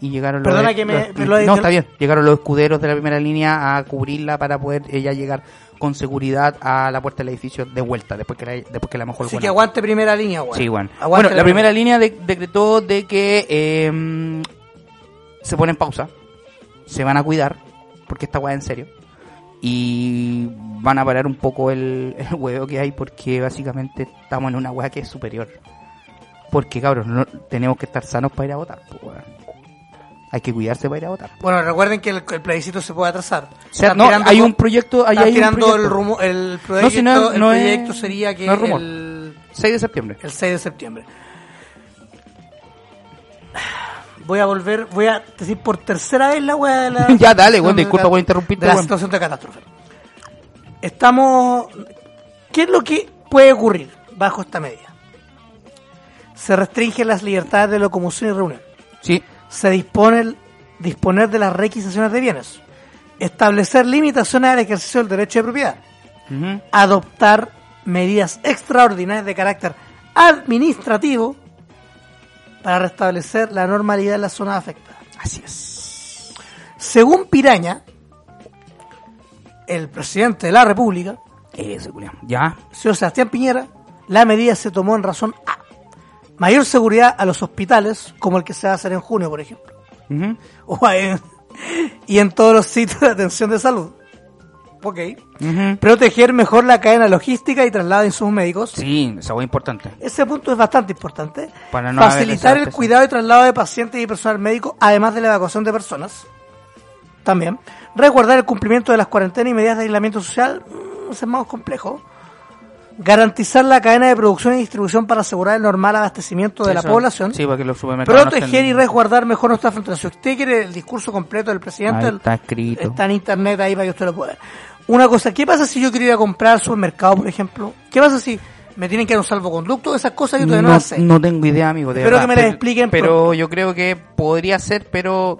y llegaron los...
Perdona que me-
los- no, está bien, llegaron los escuderos de la primera línea a cubrirla para poder ella llegar con seguridad a la puerta del edificio de vuelta, después que la, después que la mejor
Así que aguante primera línea, weón.
Sí, bueno. Bueno, la primera línea de- decretó de que eh, se pone en pausa, se van a cuidar, porque esta weá es en serio, y van a parar un poco el, <laughs> el huevo que hay, porque básicamente estamos en una weá que es superior. Porque, cabros, no, tenemos que estar sanos para ir a votar. pues. Hay que cuidarse para ir a votar.
Bueno, recuerden que el, el plebiscito se puede atrasar.
O sea, no, hay un proyecto,
están
hay un proyecto.
el, rumo- el proyecto,
si no es-
el
no es-
proyecto sería que
no es rumor.
el,
6 de septiembre.
el 6 de septiembre. Voy a volver, voy a decir por tercera vez la weá de la... <laughs>
Ya, dale, weón, disculpa por interrumpirte,
De la situación de catástrofe. Estamos... ¿Qué es lo que puede ocurrir bajo esta medida? Se restringen las libertades de locomoción y reunión.
Sí,
se dispone el- disponer de las requisiciones de bienes, establecer limitaciones al ejercicio del derecho de propiedad, adoptar medidas extraordinarias de carácter administrativo para restablecer la normalidad en las zonas afectadas.
así es.
Según Piraña, el presidente de la República,
Eso, culiao. Ya,
señor Sebastián Piñera, la medida se tomó en razón a mayor seguridad a los hospitales, como el que se va a hacer en junio, por ejemplo. O en- y en todos los sitios de atención de salud. Ok. Proteger mejor la cadena logística y traslado de insumos médicos.
Sí, esa fue importante.
Ese punto es bastante importante.
Para no
Facilitar el cuidado y traslado de pacientes y personal médico, además de la evacuación de personas. También. Resguardar el cumplimiento de las cuarentenas y medidas de aislamiento social. mm, es más complejo. Garantizar la cadena de producción y distribución para asegurar el normal abastecimiento de la población.
Sí, para que los supermercados. no
Proteger
estén-
y resguardar mejor nuestra frontera. Si usted quiere el discurso completo del presidente,
Ahí está escrito.
está en internet ahí para que usted lo pueda. Una cosa, ¿qué pasa si yo quiero ir a comprar al supermercado, por ejemplo? ¿Qué pasa si me tienen que dar un salvoconducto? Esas cosas yo todavía no,
no,
las sé.
no tengo idea, amigo. De
Espero
verdad.
que me las
Pero-
expliquen
Pero yo creo que podría ser, pero.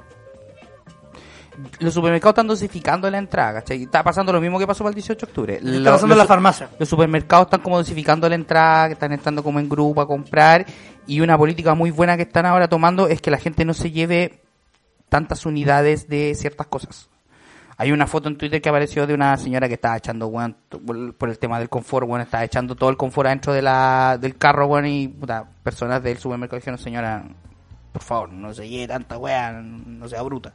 Los supermercados están dosificando la entrada, ¿cachai? Está pasando lo mismo que pasó para el 18 de octubre.
Está
Lo-
pasando en la farmacia.
Los supermercados están como dosificando la entrada, que están entrando como en grupo a comprar. Y una política muy buena que están ahora tomando es que la gente no se lleve tantas unidades de ciertas cosas. Hay una foto en Twitter que apareció de una señora que estaba echando, weón, t- por el tema del confort, weón, estaba echando todo el confort adentro de la, del carro, weón, y puta, personas del supermercado dijeron, señora, por favor, no se lleve tanta weá, no sea bruta.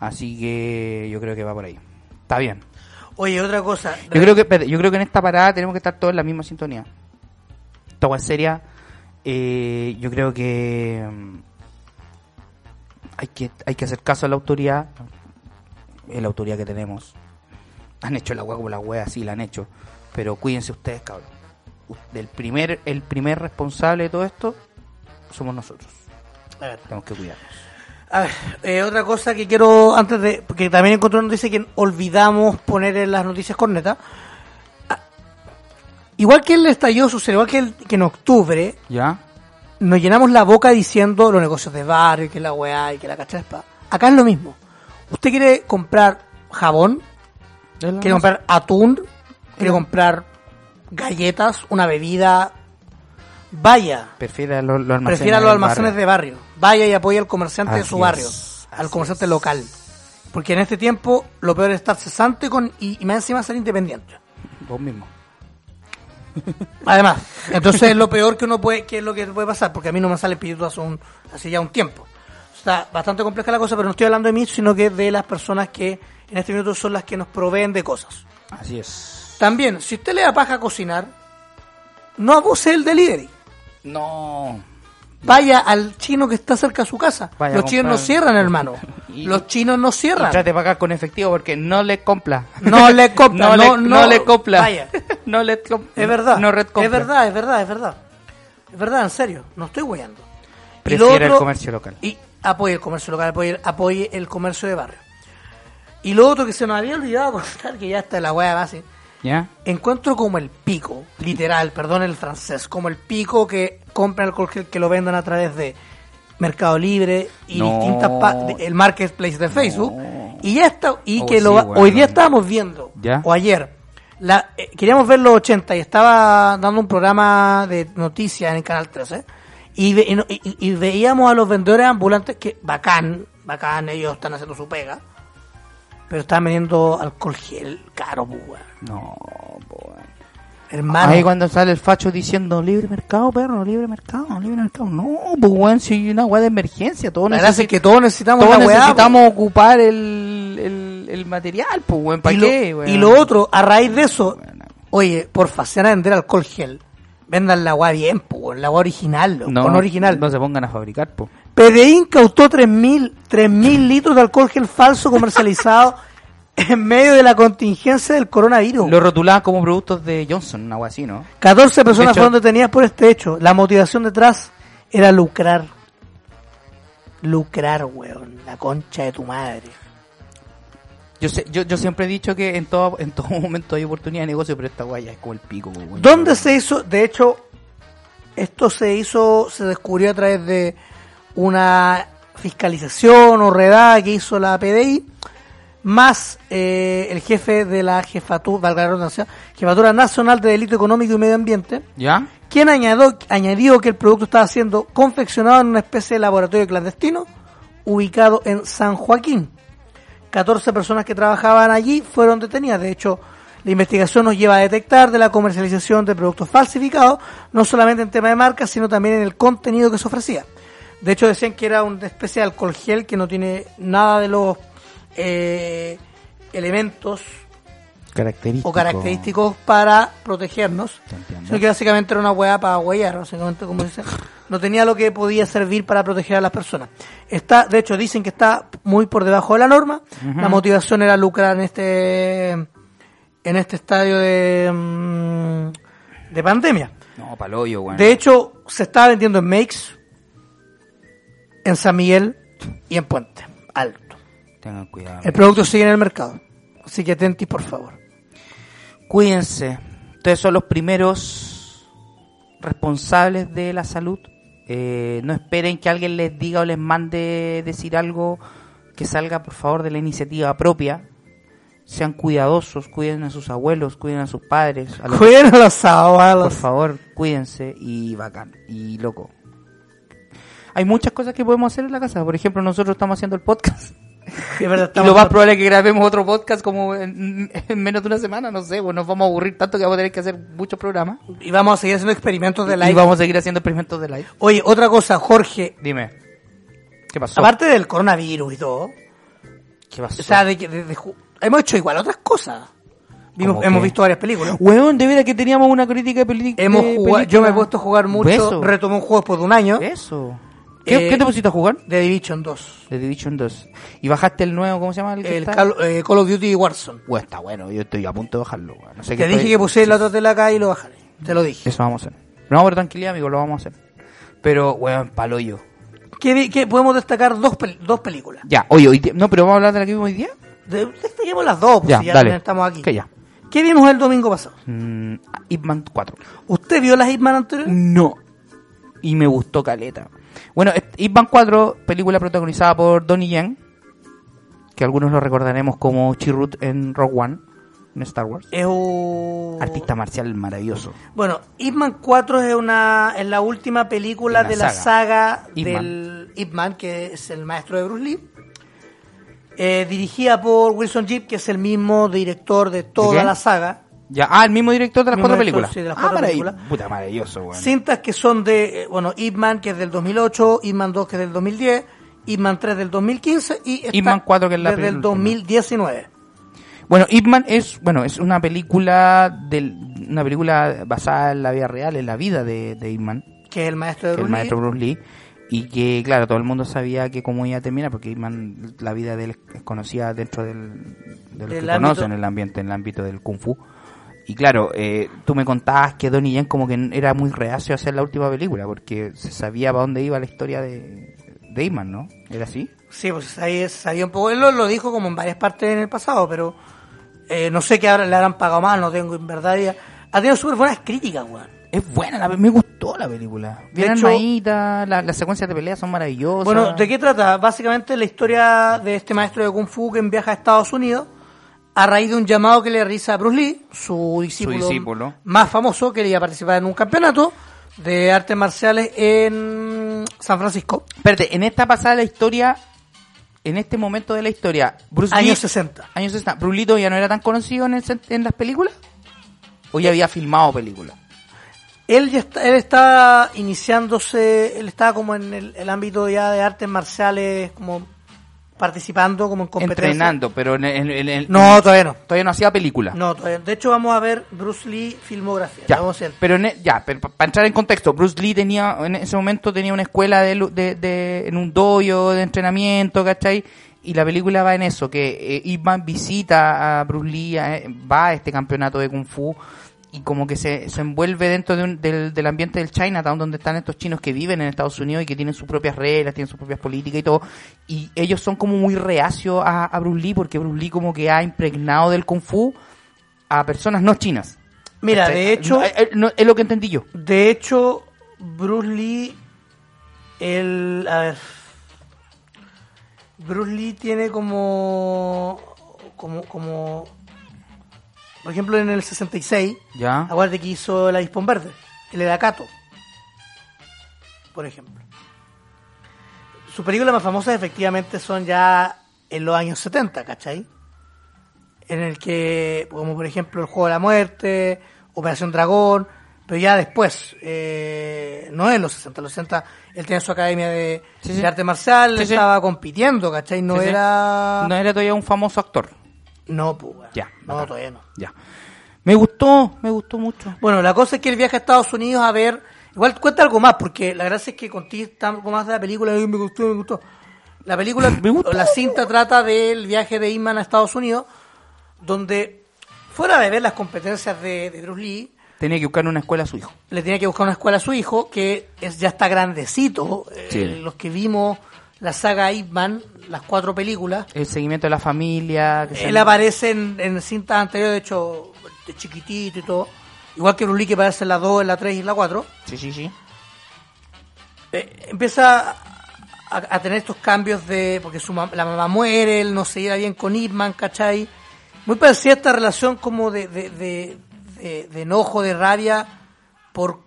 Así que yo creo que va por ahí. Está bien.
Oye, otra cosa.
Yo creo que espérate, yo creo que en esta parada tenemos que estar todos en la misma sintonía. Esta es seria. Eh, yo creo que mm, hay que hay que hacer caso a la autoridad. Es la autoridad que tenemos. Han hecho la weá como la weá, sí la han hecho. Pero cuídense ustedes, cabrón. El primer, el primer responsable de todo esto somos nosotros. Tenemos que cuidarnos.
A ver, eh, otra cosa que quiero, antes de. Porque también encontré una noticia que olvidamos poner en las noticias corneta. Ah, Igual que el estallido sucedió, igual que, el- que en octubre,
¿Ya?
nos llenamos la boca diciendo los negocios de barrio, que la weá y que la cachaspa. Acá es lo mismo. Usted quiere comprar jabón, quiere comprar atún, quiere comprar galletas, una bebida, vaya,
Prefiere los, los almacenes.
prefiera los
del
almacenes
barrio.
de barrio, vaya y apoya al comerciante de su barrio,
es,
al comerciante local. Porque en este tiempo lo peor es estar cesante con, y, y más encima ser independiente.
Vos mismo. <laughs>
Además, entonces es lo peor que uno puede, que es lo que puede pasar, porque a mí no me sale espíritu hace, un, hace ya un tiempo. Está bastante compleja la cosa, pero no estoy hablando de mí, sino que de las personas que en este minuto son las que nos proveen de cosas.
Así es.
También, si usted le da paja cocinar, no abuse del delivery.
No.
Vaya al chino que está cerca de su casa.
Vaya <laughs>
Los chinos no cierran, hermano. Los chinos no
Y
cierran.
trate de pagar con efectivo porque no le compra.
No le <laughs> compra,
no,
no,
le, <laughs>
no.
le compra.
Vaya.
no le.
Es verdad.
No red compra.
es verdad, es verdad, es verdad. Es verdad, en serio. No estoy guiando.
Prefiere el comercio local.
Y apoye el comercio local, apoye, apoye el comercio de barrio. Y lo otro que se nos había olvidado contar, que ya está la hueá base,
¿Ya?
encuentro como el pico, literal, perdón el francés, como el pico que compran alcohol gel que lo vendan a través de Mercado Libre y
No.
distintas el marketplace de Facebook y ya está y
Oh,
que
sí,
lo
weón.
hoy día estábamos viendo
¿Ya?
o ayer la, eh, queríamos ver los 80 y estaba dando un programa de noticias en el canal 13 y, ve- y veíamos a los vendedores ambulantes que bacán, bacán, ellos están haciendo su pega, pero estaban vendiendo alcohol gel caro, pues, weón.
No, weón.
hermano.
Ahí cuando sale el facho diciendo libre mercado, perro, libre mercado, libre mercado. No, pues weón, si hay una weá de emergencia, todos,
La verdad es
necesi-
que todos necesitamos
todos
una weá,
necesitamos ocupar el, el, el material, pues weón. ¿para qué,
lo,
weón?
y lo otro, a raíz de eso,
Bueno.
oye, porfa, si van a vender alcohol gel, vendan la weá bien, weón, la weá original,
no,
con original.
No se pongan a fabricar, pues.
PDI incautó 3.000 3.000 litros de alcohol gel falso comercializado <laughs> en medio de la contingencia del coronavirus.
Lo rotulaban como productos de Johnson, weá así, ¿no?
14 personas
hecho-
fueron detenidas por este hecho. La motivación detrás era lucrar. Lucrar, weón. La concha de tu madre.
Yo, sé, yo, yo siempre he dicho que en todo, en todo <laughs> momento hay oportunidad de negocio, pero esta weá ya es como el pico, weón.
¿Dónde se hizo? De hecho, esto se hizo, se descubrió a través de una fiscalización o redada que hizo la PDI, más eh, el jefe de la jefatura, valga la redundancia, jefatura nacional de delito económico y medio ambiente,
¿Ya?
quien añadió, añadió que el producto estaba siendo confeccionado en una especie de laboratorio clandestino ubicado en San Joaquín. 14 personas que trabajaban allí fueron detenidas. De hecho, la investigación nos lleva a detectar de la comercialización de productos falsificados, no solamente en tema de marca, sino también en el contenido que se ofrecía. De hecho, decían que era una especie de alcohol gel que no tiene nada de los eh, elementos o característicos para protegernos, sino que básicamente era una hueá para huellar, básicamente como dice, no tenía lo que podía servir para proteger a las personas. Está, de hecho, dicen que está muy por debajo de la norma. La motivación era lucrar en este en este estadio de mm, de pandemia.
No, paloyo, weón.
De hecho, se estaba vendiendo en Makes, en San Miguel y en Puente Alto.
Tengan cuidado.
El producto sigue en el mercado, así que atentis por favor.
Cuídense. Ustedes son los primeros responsables de la salud. Eh, no esperen que alguien les diga o les mande decir algo que salga, por favor, de la iniciativa propia. Sean cuidadosos, cuiden a sus abuelos, cuiden a sus padres. A los-
Cuiden a los
por
abuelos.
favor, cuídense y bacán. Y loco. Hay muchas cosas que podemos hacer en la casa. Por ejemplo, nosotros estamos haciendo el podcast. <laughs>
Es verdad,
Y lo más probable es que grabemos otro podcast como en, en menos de una semana, no sé, pues nos vamos a aburrir tanto que vamos a tener que hacer muchos programas.
Y vamos a seguir haciendo experimentos de
Y
live.
vamos a seguir haciendo experimentos de live.
Oye, otra cosa, Jorge.
Dime. ¿Qué pasó?
Aparte del coronavirus y todo,
¿Qué pasó?
o sea, de, que- de- de ju- hemos hecho igual otras cosas. Vimos,
¿Cómo
hemos visto varias películas.
Weón, de veras que teníamos una crítica de película.
Hemos jugado, yo me he puesto a jugar mucho,
Eso.
retomé un juego después de un año,
Eso. ¿Qué,
Eh,
qué te pusiste a jugar?
de Division 2.
The Division 2. ¿Y bajaste el nuevo, cómo se llama? El,
El? Call, eh, Call of Duty Warzone.
Weón, está bueno, yo estoy a punto de bajarlo. No sé
Te
qué
dije
estoy-
que puse la otra tela acá y lo bajaré. Te lo dije.
Eso vamos a hacer. No, pero tranquilidad, amigo, lo vamos a hacer. Pero, weón, paloyo.
¿Qué, vi- qué- podemos destacar dos, pel- dos películas.
Ya, oye, hoy no, pero vamos a hablar de la que vimos hoy día.
De- Destaquemos las dos, pues
Ya,
si ya
dale.
estamos aquí.
Que ya.
¿Qué vimos el domingo pasado?
Mm, Ip Man 4.
¿Usted vio las Hitman anteriores?
No. Y me gustó Caleta. Bueno, Ip Man 4, película protagonizada por Donnie Yen, que algunos lo recordaremos como Chirrut en Rogue One. en Star Wars.
Es un...
Artista marcial maravilloso.
Bueno, Ip Man 4 es una es la última película
De
de
la saga.
saga,
Ip
del Ip Man, que es el maestro de Bruce Lee. Eh, dirigida por Wilson Jeep, que es el mismo director de toda la saga.
Ya, ah, el mismo director de las cuatro
director,
películas.
sí, de las
ah,
cuatro películas.
Puta, maravilloso, weón.
Cintas que son de, eh, bueno, Ip Man, que es del 2008, Ip Man 2, que es del 2010, Ip Man 3 del 2015 y esta
Ip Man 4, que es la
desde el
penúltima.
2019.
Bueno, Ip Man es, bueno, es una película del, una película basada en la vida real, en la vida de, de Ip Man,
Que es el maestro de
el
Bruce Lee.
maestro Bruce Lee, y que, claro, todo el mundo sabía que cómo iba a terminar, porque Ip Man, la vida de él es conocida dentro del, de lo
Del
que
ámbito-
conocen el ambiente, en el ámbito del Kung Fu. Y claro, eh, tú me contabas que Donnie Yen como que era muy reacio a hacer la última película, porque se sabía para dónde iba la historia de, de Ip Man, ¿no? ¿Era así?
Sí, pues ahí sabía un poco. Él lo, lo dijo como en varias partes en el pasado, pero eh, no sé qué ahora le habrán pagado más, no tengo en verdad. idea. Ha tenido súper buenas críticas, weón.
Es buena, la- me gustó la película. Bien armadita, la- las secuencias de pelea son maravillosas.
Bueno, ¿de qué trata? Básicamente la historia de este maestro de Kung Fu que viaja a Estados Unidos a raíz de un llamado que le realiza a Bruce Lee, su discípulo,
discípulo.
más famoso, que quería participar en un campeonato de artes marciales en San Francisco,
Espérate, en esta pasada de la historia, en este momento de la historia, Bruce Lee...
años 60.
Años 60. ¿Bruce Lee todavía no era tan conocido en, el en las películas? ¿O ya había filmado películas?
Él ya está, él está iniciándose, él estaba como en el, el ámbito ya de artes marciales, como participando como en competencias.
Entrenando, pero en, en- en- en-
No, todavía no.
todavía no hacía película.
No, todavía. De hecho, vamos a ver Bruce Lee filmografía.
Ya,
Vamos a hacer.
pero en e- ya, pero para entrar en contexto, Bruce Lee tenía, en ese momento tenía una escuela de, de, de- en un dojo de entrenamiento, ¿cachai? Y la película va en eso, que eh, Ip Man visita a Bruce Lee, eh, va a este campeonato de Kung Fu y como que se, se envuelve dentro de un- del, del ambiente del Chinatown, donde están estos chinos que viven en Estados Unidos y que tienen sus propias reglas, tienen sus propias políticas y todo. Y ellos son como muy reacios a, a Bruce Lee, porque Bruce Lee como que ha impregnado del Kung Fu a personas no chinas.
Mira, de hecho,
No, eh, eh, no, es lo que entendí yo.
de hecho, Bruce Lee, el, a ver, Bruce Lee tiene como, como, como, por ejemplo, en el 66,
Ya.
aguarde que hizo el Avispón Verde, el Edakato, por ejemplo. Sus películas más famosas efectivamente son ya en los años 70, ¿cachai? En el que, como por ejemplo El Juego de la Muerte, Operación Dragón, pero ya después, eh, no en los 60, los 60, él tenía su academia de,
Sí, sí.
de arte marcial,
Sí,
estaba compitiendo, ¿cachai? No era...
No era todavía un famoso actor.
No, pues.
Ya.
No,
bacán.
todavía no.
Ya. Me gustó, me gustó mucho.
Bueno, la cosa es que él viaja a Estados Unidos a ver. Igual cuenta algo más, porque la gracia es que contigo está algo más de la película. y me gustó, me gustó. La película, <laughs>
Me gustó.
o la cinta trata del viaje de Iman a Estados Unidos, donde, fuera de ver las competencias de, de Bruce Lee,
Tenía que buscar una escuela a su hijo.
le tenía que buscar una escuela a su hijo, que es ya está grandecito. Eh, los que vimos la saga Ip Man, las cuatro películas,
El seguimiento de la familia. que
él aparece en, en cintas anteriores, de hecho, de chiquitito y todo. Igual que Bruce Lee, que aparece en la 2, en la 3 y en la 4.
Sí, sí, sí.
eh, empieza a, a tener estos cambios de. Porque su mam- la mamá muere, él no se lleva bien con Ipman, ¿cachai? Muy parecida esta relación como de, de, de, de- de enojo, de rabia por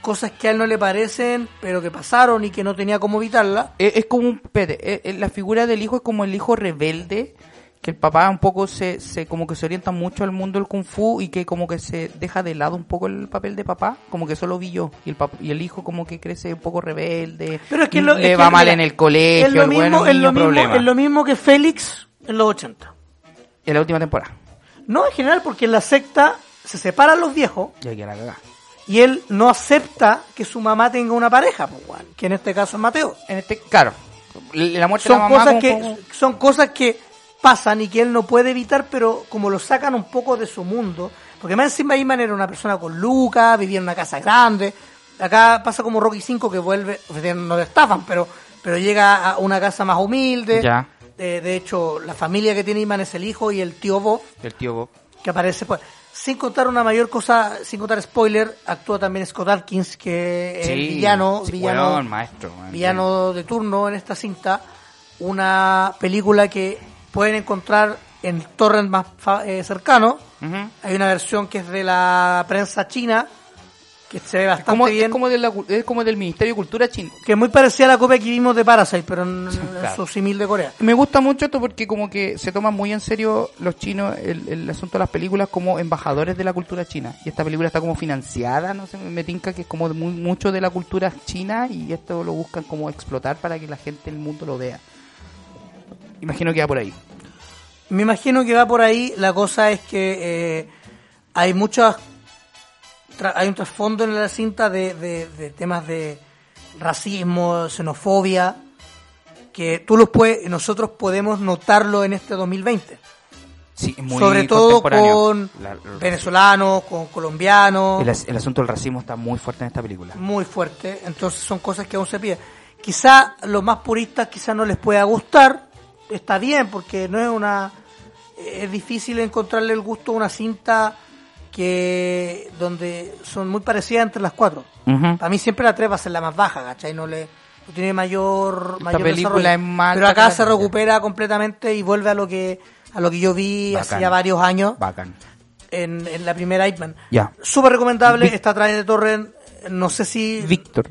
cosas que a él no le parecen, pero que pasaron y que no tenía cómo evitarla.
Es, es como un. espérate, eh, eh, la figura del hijo es como el hijo rebelde. Que el papá un poco se, se como que se orienta mucho al mundo del kung fu y que como que se deja de lado un poco el papel de papá, como que solo vi yo. Y el, pap- y el hijo como que crece un poco rebelde,
Pero es que lo-
le
es
va
que,
mal
mira,
en el colegio,
es lo mismo,
bueno,
es lo mismo, es lo mismo que Félix en los 80.
En la última temporada.
No en general, porque en la secta se separan los viejos
Ya que la cagá.
Y él no acepta que su mamá tenga una pareja, pues, que en este caso es Mateo.
En este, claro, la muerte
son
de la mamá
cosas que
como-
son cosas que pasan y que él no puede evitar pero como lo sacan un poco de su mundo porque más encima Iman era una persona con lucas vivía en una casa grande acá pasa como Rocky 5 que vuelve no le estafan pero pero llega a una casa más humilde
Ya.
Eh, de hecho la familia que tiene Iman es el hijo y el tío Bob
del tío Bob.
que aparece pues sin contar una mayor cosa sin contar spoiler actúa también Scott Atkins que es villano
sí,
villano
maestro.
villano de turno en esta cinta, una película que pueden encontrar en el torrent más eh, cercano. Hay una versión que es de la prensa china, que se ve bastante
Como,
bien.
es, como de la cu- es como del Ministerio de Cultura chino.
Que es muy parecida a la copia que vimos de Parasite, pero en, en
Claro.
su simil de Corea.
Me gusta mucho esto porque como que se toman muy en serio los chinos el, el asunto de las películas como embajadores de la cultura china. Y esta película está como financiada, no sé, me tinca que es como muy, mucho de la cultura china y esto lo buscan como explotar para que la gente del mundo lo vea. Imagino que va por ahí.
Me imagino que va por ahí. La cosa es que eh, hay muchas. Tra- Hay un trasfondo en la cinta de, de- de temas de racismo, xenofobia, que tú los puedes, nosotros podemos notarlo en este 2020.
Sí, muy
Sobre todo con
La-
venezolanos, con colombianos.
el, as- el asunto del racismo está muy fuerte en esta película.
muy fuerte, entonces son cosas que aún se piden. Quizá los más puristas quizá no les pueda gustar, está bien porque no es una es difícil encontrarle el gusto a una cinta que donde son muy parecidas entre las cuatro. Para mí siempre la 3 va a ser la más baja, ¿cachai? No le no tiene mayor,
Esta
mayor
película
desarrollo.
es más
Pero acá se recupera completamente y vuelve a lo que a lo que yo vi
Bacán.
hace ya varios años
Bacán.
en, en la primera Hitman.
Ya.
Súper recomendable,
Vic-
está través de Torrent. No sé si
Víctor.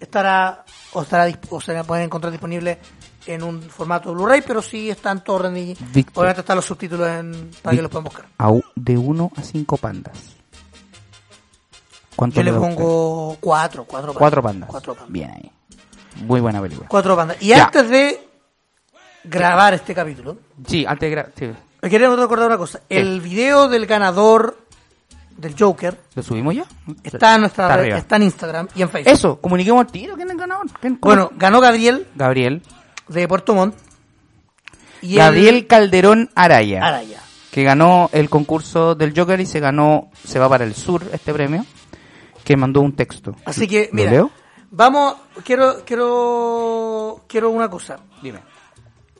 estará o estará o se la pueden encontrar disponible en un formato Blu-ray, pero sí está en torrent y
Víctor.
obviamente están los subtítulos en, para que los puedan buscar.
De 1 a 5 pandas. ¿Cuánto
Yo le pongo cuatro, cuatro pandas.
Cuatro pandas.
Cuatro pandas.
Bien ahí. Muy buena película.
Cuatro pandas. Y
Ya.
antes de grabar este capítulo,
Sí, antes de gra- sí.
me queremos recordar una cosa. El video del ganador del Joker
¿Lo subimos ya?
está en nuestra
Está
red, está en Instagram y en Facebook.
Eso, comuniquemos al tiro. ¿Quién es el ganador?
Bueno, ganó Gabriel
Gabriel.
De Puerto Montt. Y
Gabriel Calderón Araya.
Araya.
Que ganó el concurso del Joker y se ganó, se va para el sur este premio. Que mandó un texto.
Así que,
¿Lo
mira,
leo?
vamos, quiero, quiero, quiero una cosa.
Dime.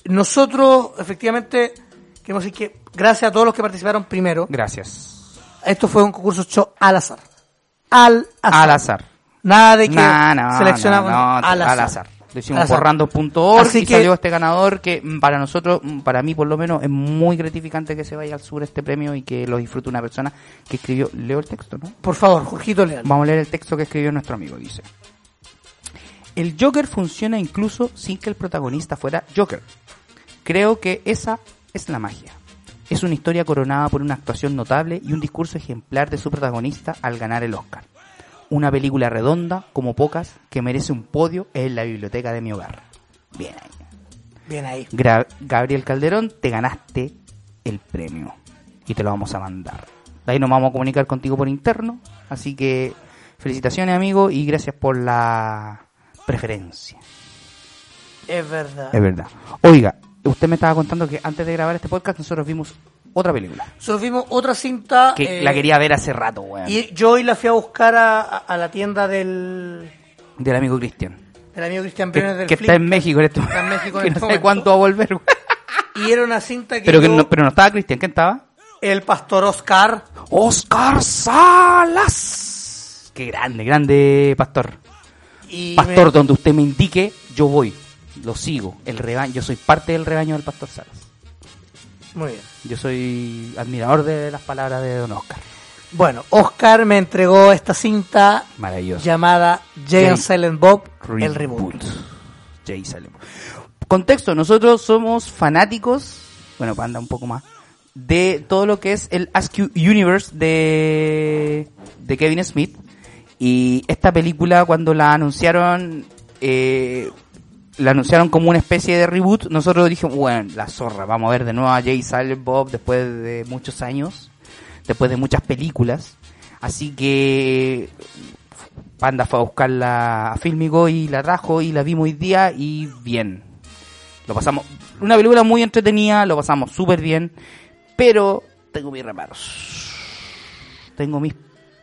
Nosotros, efectivamente, queremos decir que gracias a todos los que participaron primero,
Gracias.
esto fue un concurso hecho al azar. Al azar.
Al azar.
Nada de que
No, no,
seleccionamos
no,
al azar.
al azar. Lo hicimos por random.org y
que-
salió este ganador que mm, para nosotros, mm, para mí por lo menos, es muy gratificante que se vaya al sur este premio y que lo disfrute una persona que escribió, leo el texto, ¿no?
Por favor, Jorgito Leal.
Vamos a leer el texto que escribió nuestro amigo, dice. El Joker funciona incluso sin que el protagonista fuera Joker. Creo que esa es la magia. Es una historia coronada por una actuación notable y un discurso ejemplar de su protagonista al ganar el Oscar. Una película redonda, como pocas, que merece un podio en la biblioteca de mi hogar. Bien ahí.
Bien ahí.
Gra- Gabriel Calderón, te ganaste el premio y te lo vamos a mandar. De ahí nos vamos a comunicar contigo por interno. Así que felicitaciones, amigo, y gracias por la preferencia.
Es verdad.
Es verdad. Oiga, usted me estaba contando que antes de grabar este podcast nosotros vimos otra película.
Nosotros vimos otra cinta.
Que
eh,
la quería ver hace rato, weón.
Y yo hoy la fui a buscar a, la tienda del,
Del amigo Cristian.
del amigo Cristian
Que,
Briones del
que
Flip.
está en México en este
Está en México en <laughs>
que
este
no sé cuánto va a volver, weón.
Y era una cinta que,
Pero, que no, pero no estaba Cristian, ¿quién estaba?
el pastor Oscar
Oscar Salas. Qué grande, grande pastor.
y
Pastor,
me-
donde usted me indique, yo voy. Lo sigo. El rebaño, yo soy parte del rebaño del pastor Salas.
Muy bien.
Yo soy admirador de las palabras de Don Oscar.
Bueno, Oscar me entregó esta cinta llamada Jay and Silent Bob, el reboot.
Jay Silent Bob. Contexto, nosotros somos fanáticos, bueno, anda un poco más, de todo lo que es el Askew Universe de, de Kevin Smith. Y esta película cuando la anunciaron, eh, la anunciaron como una especie de reboot, nosotros dijimos, bueno, la zorra, vamos a ver de nuevo a Jay Silent Bob después de muchos años, después de muchas películas. Así que Panda fue a buscarla a Filmigo y la trajo y la vimos hoy día y bien. Lo pasamos, una película muy entretenida, lo pasamos súper bien, pero tengo mis reparos. Tengo mis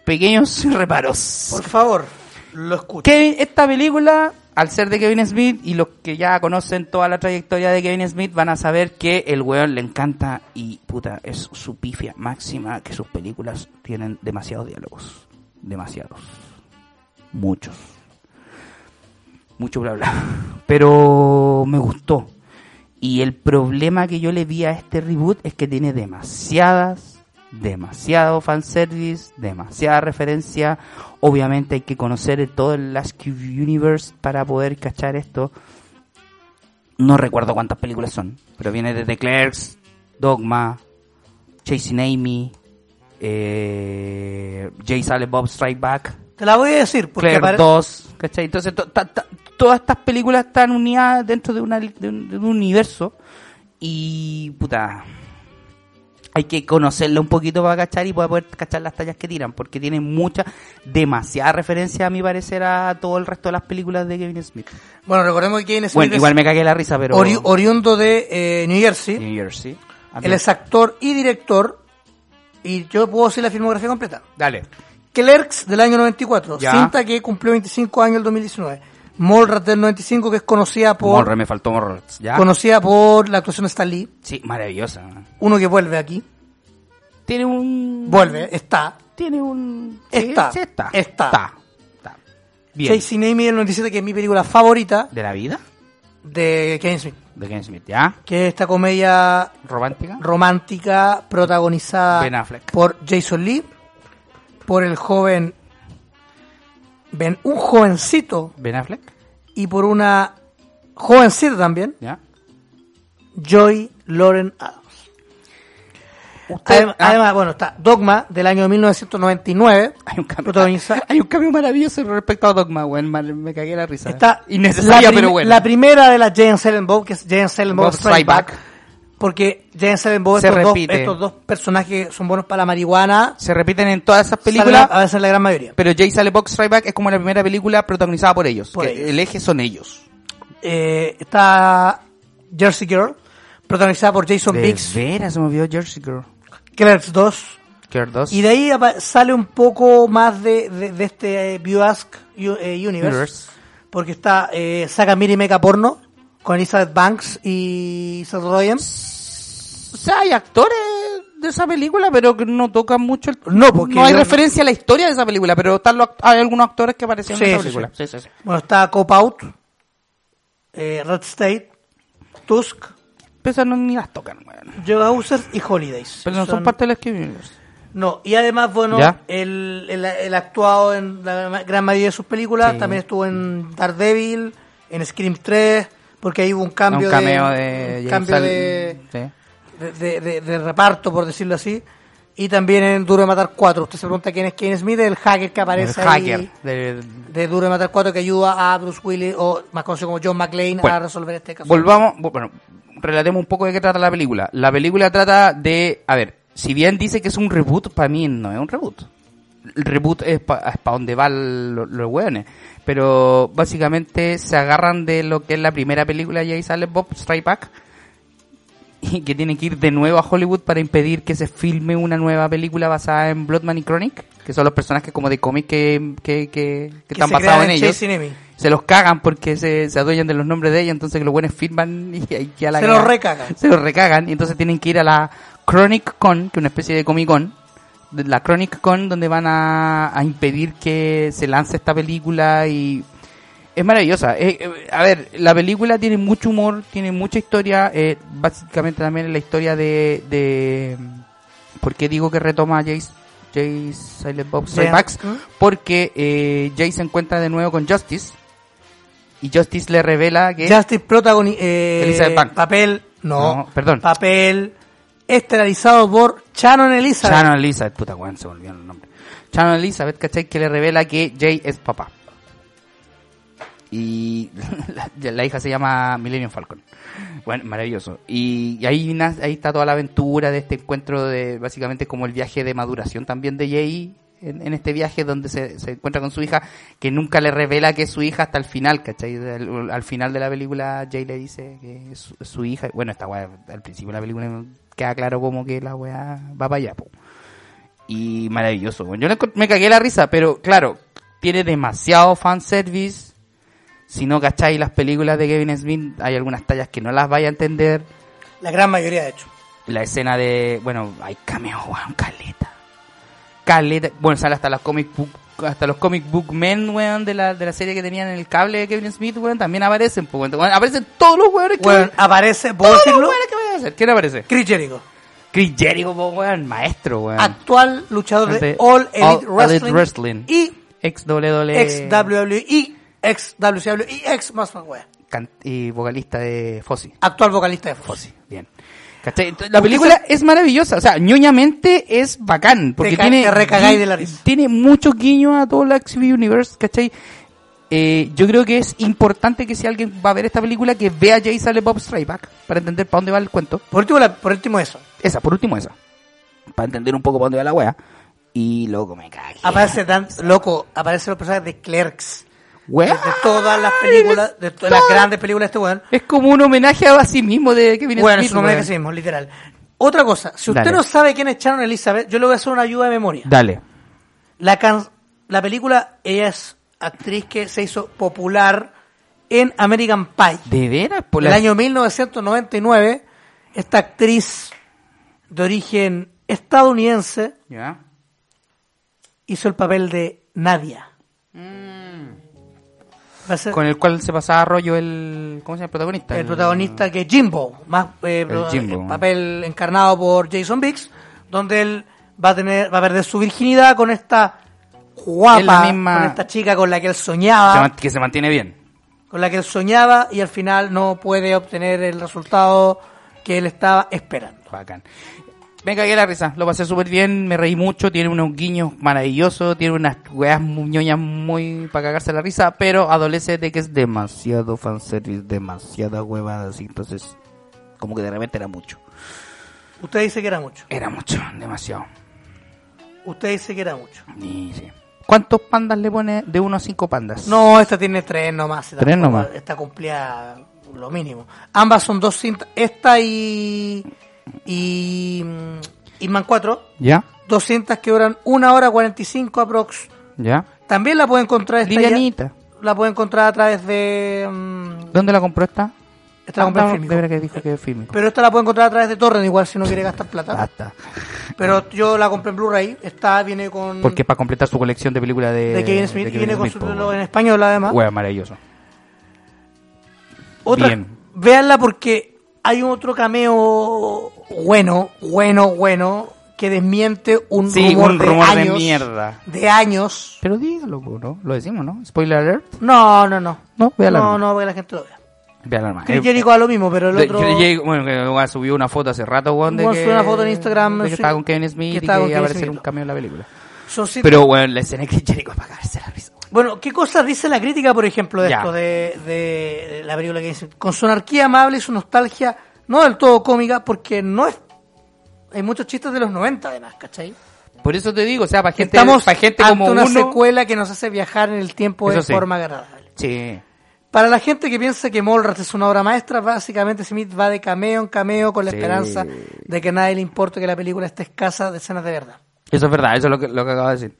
pequeños <laughs> reparos.
Por favor, lo escucho.
Kevin, esta película, al ser de Kevin Smith, y los que ya conocen toda la trayectoria de Kevin Smith van a saber que el weón le encanta y puta, es su pifia máxima que sus películas tienen demasiados diálogos. Demasiados. Muchos. Mucho bla bla. <laughs> Pero me gustó. Y el problema que yo le vi a este reboot es que tiene demasiadas, demasiado fanservice, demasiada referencia. Obviamente hay que conocer todo el Last Cube Universe para poder cachar esto. No recuerdo cuántas películas son, pero viene de The Clerks, Dogma, Chasing Amy, eh, Jay Silent Bob Strike Back,
Te la voy a decir, porque
Claire
apare-
2, ¿cachai? Entonces, to- ta- ta- todas estas películas están unidas dentro de, una, de, un, de un universo y, puta, hay que conocerlo un poquito para cachar y para poder cachar las tallas que tiran, porque tienen mucha, demasiada referencia, a mi parecer, a todo el resto de las películas de Kevin Smith.
Bueno, recordemos que Kevin Smith
Bueno, igual me cagué la risa, pero...
ori- oriundo de eh, New Jersey.
New Jersey.
Él es actor y director. Y yo puedo decir la filmografía completa.
Dale.
Clerks del año 94.
Ya.
Cinta que cumplió 25 años el 2019. Mallrats del 95 que es conocida por...
Morre, me faltó Morre, ¿ya?
Conocida por la actuación de Stan Lee.
Sí, maravillosa.
Uno que vuelve aquí.
Tiene un...
Vuelve, está.
Tiene un...
Está.
Sí, está.
Está.
Está. Está. Bien.
Chasing Amy del 97 que es mi película favorita
¿De la vida?
de Kevin Smith.
De Kevin Smith, ¿ya?
Que es esta comedia
¿Romántica?
romántica protagonizada
Ben Affleck.
por Jason Lee, por el joven, ben, un jovencito
¿Ben Affleck?
y por una jovencita también,
¿Ya?
Joy Lauren Adams.
Usted-
Además,
ah,
además, bueno, está Dogma del año 1999,
hay un cambio, <laughs> hay un cambio maravilloso respecto a Dogma, mal- Me cagué la risa.
está
innecesaria,
la,
pero bueno.
la primera de las Jane Silent Bob, que es Jane Silent Bob, Strike
Back.
porque Jane Silent Bob,
Se
estos dos,
repite.
estos dos personajes son buenos para la marihuana,
Se repiten en todas esas películas,
a veces la gran mayoría.
pero Jay Silent Bob Strike Back es como la primera película protagonizada por ellos.
Por
que
ellos.
El eje son ellos.
Eh, está Jersey Girl, protagonizada por Jason Biggs,
veras, se me olvidó Jersey Girl.
Clerks 2,
Care 2.
y de ahí sale un poco más de, de, de este eh, U- eh, Universe,
Universe.
porque está eh, Saga Miri Mecha Porno, con Elizabeth Banks y Seth Rogen.
O sea, hay actores de esa película, pero que no tocan mucho el...
No, porque
No hay
yo-
referencia a la historia de esa película, pero están los, act- hay algunos actores que aparecieron
Sí,
en esa
sí,
película.
sí.
Sí, sí, sí.
Bueno, está Cop Out, eh, Red State, Tusk,
Pero esas no ni las tocan, weón.
Joe y Holidays.
Pero no son, parte de la Scream Universe.
No, y además, bueno, el, el, el actuado en la gran mayoría de sus películas,
Sí.
también estuvo en Daredevil, en Scream 3, porque ahí hubo un cambio
un cameo
de,
de...
un cambio
Al-
de,
Sí.
de, de- de- de reparto, por decirlo así. Y también en Duro de Matar 4. Usted se pregunta quién es Kane Smith, el hacker que
El
aparece
hacker.
ahí
de-
de Duro de Matar 4 que ayuda a Bruce Willis, o más conocido como John McClane,
Bueno,
a resolver este caso.
Volvamos, bueno, relatemos un poco de qué trata la película. La película trata de, a ver, si bien dice que es un reboot, para mí no es un reboot. El reboot es para donde van lo- los hueones. Pero básicamente se agarran de lo que es la primera película y ahí sale Bob Strike Back. <laughs> Y que tienen que ir de nuevo a Hollywood para impedir que se filme una nueva película basada en Bloodman y Chronic. Que son los personajes como de cómic que, que, que, que están basados
crean
en ellos se los cagan porque se, se adueñan de los nombres de ella, entonces que los buenos firman y hay que a la
Se los recagan.
Se los recagan y entonces tienen que ir a la Chronic Con, que es una especie de Comic Con, la Chronic Con donde van a, a impedir que se lance esta película y es maravillosa. Eh, eh, a ver, la película tiene mucho humor, tiene mucha historia, eh, básicamente también la historia de, de ¿por qué digo que retoma a Jace, Jace Silent Bob. Backs? Porque eh, Jay se encuentra de nuevo con Justice y Justice le revela que
Justice Protagoni eh, papel, no,
No, perdón.
papel estelarizado por Shannon Elizabeth.
Shannon Elizabeth, puta weón, se olvidaron el nombre. Shannon Elizabeth, ¿cachai? Que le revela que Jay es papá. Y <laughs> la, hija se llama Millennium Falcon. Bueno, maravilloso. Y, y ahí, ahí está toda la aventura de este encuentro de básicamente como el viaje de maduración también de Jay en, este viaje donde se, encuentra con su hija que nunca le revela que es su hija hasta el final, ¿cachai? Al, al final de la película Jay le dice que es su, hija. Bueno, esta weá al principio de la película queda claro como que la weá va para allá, po. Y maravilloso, weón. Yo le me cagué la risa, pero claro, tiene demasiado fanservice. Si no cacháis las películas de Kevin Smith, hay algunas tallas que no las vaya a entender.
La gran mayoría, de hecho.
La escena de, bueno, hay cameo, weón, caleta. Caleta, bueno, sale hasta las comic book hasta los comic book men, weón, de la, de la serie que tenían en el cable de Kevin Smith, weón, también aparecen, pues, weón. Aparecen todos los weones que...
Bueno, aparece, ¿puedo
todos los
decirlo?
weones que vayan a hacer. ¿Quién aparece?
Chris Jericho.
Chris Jericho, po, weón, maestro, weón.
Actual luchador de
De
All Elite
All
Wrestling,
Elite Wrestling.
y
Ex WWE.
ex WWE, ex WCW y ex más wea.
y vocalista de Fossi.
Actual vocalista de Fox.
Fossi, bien. Entonces, La película es maravillosa, o sea, ñoñamente es bacán, porque
Te
tiene,
recagáis de la risa.
tiene muchos guiños a todo el XV Universe, ¿cachai? Eh, yo creo que es importante que si alguien va a ver esta película, que vea Jay sale Bob Strayback, para entender para dónde va el cuento.
Por último, la- por último eso.
Esa, por último esa. Para entender un poco para dónde va la wea. Y loco, me cagué.
Aparece tan loco, aparece los personajes de Clerks. De, todas las películas, de todas las grandes películas de este weón.
Es como un homenaje a sí mismo de Kevin
Bueno,
Smith,
es un homenaje a sí mismo, literal. Otra cosa, si usted
Dale.
no sabe quién es Sharon Elizabeth, yo le voy a hacer una ayuda de memoria.
Dale.
La, can- la película, ella es actriz que se hizo popular en American Pie.
¿De veras? Por
En el
la-
año 1999, esta actriz de origen estadounidense
Ya.
hizo el papel de Nadia. Ser
Con el cual se pasaba rollo el... ¿Cómo se llama el protagonista?
el protagonista que es Jimbo, más eh,
El Jimbo.
el papel encarnado por Jason Biggs, donde él va a tener va a perder su virginidad con esta
Es
guapa,
misma-
con esta chica con la que él soñaba,
que se mantiene bien.
con la que él soñaba y al final no puede obtener el resultado que él estaba esperando.
Bacán. Me cagué la risa, lo pasé súper bien, me reí mucho, tiene unos guiños maravillosos, tiene unas weas ñoñas muy para cagarse la risa, pero adolece de que es demasiado fanservice, demasiada huevada así, entonces como que de repente era mucho.
Usted dice que era mucho.
Era mucho, demasiado.
Usted dice que era mucho.
Y sí. ¿Cuántos pandas le pone de 1 a 5 pandas?
No, esta tiene tres nomás.
Tres
tampoco-
nomás.
Esta cumplía lo mínimo. Ambas son dos cintas. Esta y. Y. Hitman 4.
¿Ya?
Dos cintas que duran una hora 45 aprox.
¿Ya?
También la puede encontrar esta ya-
Livianita.
La puede encontrar a través de. mm,
¿Dónde la compró esta?
esta la compré en
Ah, que dijo que es fílmico.
Pero esta la puede encontrar a través de Torrent, igual si no quiere gastar plata.
Basta.
Pero yo la compré en Blu-ray. Esta viene con.
Porque para completar su colección de películas de...
de Kevin Smith.
de
y viene con
Smith, weón.
en español además.
Wea, maravilloso.
Otra,
Bien.
Véanla porque hay otro cameo bueno, bueno, bueno, que desmiente un
Sí,
rumor,
un
de,
rumor de
años,
mierda.
De años.
Pero dígalo, ¿no? Lo decimos, ¿no? Spoiler alert.
No, no, no.
No, véala.
No, no, porque la gente lo vea. Chris Jericho a lo mismo, pero el
de-
otro...
Jericho, bueno, que subió una foto hace rato, weón, de que...
subió una foto en Instagram,
De que
sí,
estaba con Kevin
que
Smith y que
estaba con
iba a aparecer un cambio en la película.
son cintas-
Pero, weón, la escena de Chris Jericho es para cagarse la risa.
Bueno, ¿qué cosas dice la crítica, por ejemplo, de
Ya.
esto, de, de la película que dice? Con su anarquía amable y su nostalgia, no del todo cómica, porque no es... Hay muchos chistes de los 90 además, ¿cachai?
Por eso te digo, o sea, para gente,
Estamos
para gente
ante
como
una
uno...
secuela que nos hace viajar en el tiempo de
sí.
forma agradable.
Sí.
Para la gente que piensa que Mallrats es una obra maestra, básicamente Smith va de cameo en cameo con la
Sí.
esperanza de que a nadie le importe que la película esté escasa de escenas de verdad.
Eso es verdad, eso es lo que, lo que acabo de decir.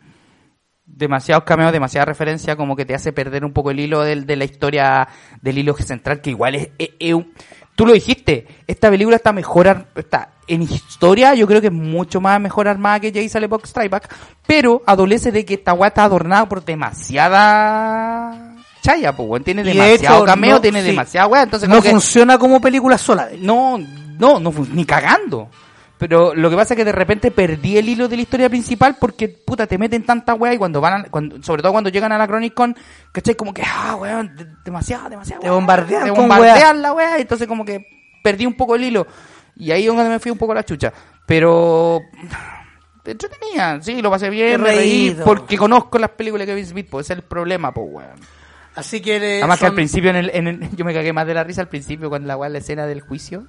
Demasiados cameos, demasiada referencia, como que te hace perder un poco el hilo del, de la historia, del hilo central, que igual es, es- es un- Tú lo dijiste, esta película está mejor, está en historia, yo creo que es mucho más mejor armada que Jay Silent Strikeback, pero adolece de que esta weá está adornada por demasiada chaya, pues. Tiene demasiado
hecho,
cameo,
no-
tiene
sí.
demasiada weá, entonces
no
como que-
funciona como película sola.
no, no, no ni cagando. Pero lo que pasa es que de repente perdí el hilo de la historia principal porque, puta, te meten tanta weá y cuando van, a- cuando, sobre todo cuando llegan a la Chronic Con, ¿cachai? Como que, ah, weón, de- demasiado, demasiado.
Te bombardean
Te bombardean la weá, entonces como que perdí un poco el hilo. Y ahí donde me fui un poco a la chucha. Pero, <sighs> entretenía, sí, lo pasé bien, me reí, porque conozco las películas de Kevin Smith, pues ese es el problema, pues, weón.
Así que le-
Además que al principio, en el, en el- <laughs> yo me cagué más de la risa al principio cuando la weá, la escena del juicio.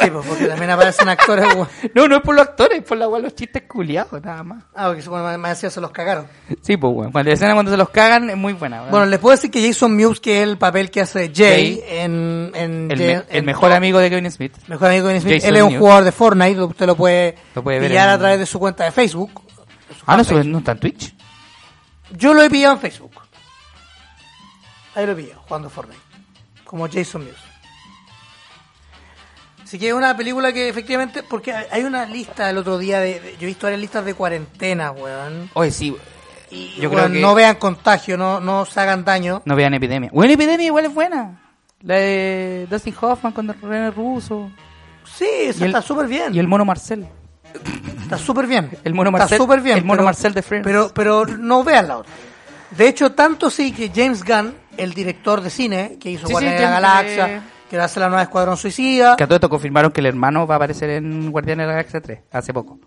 Sí, pues, porque también aparecen actores. <laughs>
No, no es por los actores, es por la los chistes culiados, nada más.
Ah, porque bueno, más- decía, se los cagaron.
Sí, pues, weón. Cuando la escena cuando se los cagan es muy buena, weón.
Bueno, les puedo decir que Jason Mewes, que es el papel que hace Jay,
Jay,
en, en,
el,
Jay-
me-
en
el mejor amigo de Kevin Smith.
Mejor amigo de Smith.
Jason
Él es un
Mewes.
jugador de Fortnite, usted lo puede,
Lo puede ver
pillar
en-
a través de su cuenta de Facebook.
Ah, no, no está en Twitch.
Yo lo he pillado en Facebook. Ahí lo he pillado, jugando Fortnite. Como Jason Mewes. Así que es una película que efectivamente, porque hay una lista el otro día de, de- yo he visto varias listas de cuarentena, weón.
Oye, sí.
Y
Yo
weón,
creo que-
no vean contagio, no, no se hagan daño.
No vean Epidemia. Bueno, Epidemia igual es buena. La de Dustin Hoffman con René Russo.
Sí, esa está súper bien.
Y el mono Marcel.
Está súper bien. <laughs>
El mono
Está
Marcel-
súper bien.
el mono
pero-
Marcel de Friends.
Pero, pero no vean la otra. De hecho, tanto sí que James Gunn, el director de cine, que hizo
Sí,
Guardianes
sí,
de la Galaxia,
eh.
Que va a hacer la nueva Escuadrón Suicida,
Que a todo esto confirmaron que el hermano va a aparecer en Guardianes de la Galaxia 3 hace poco.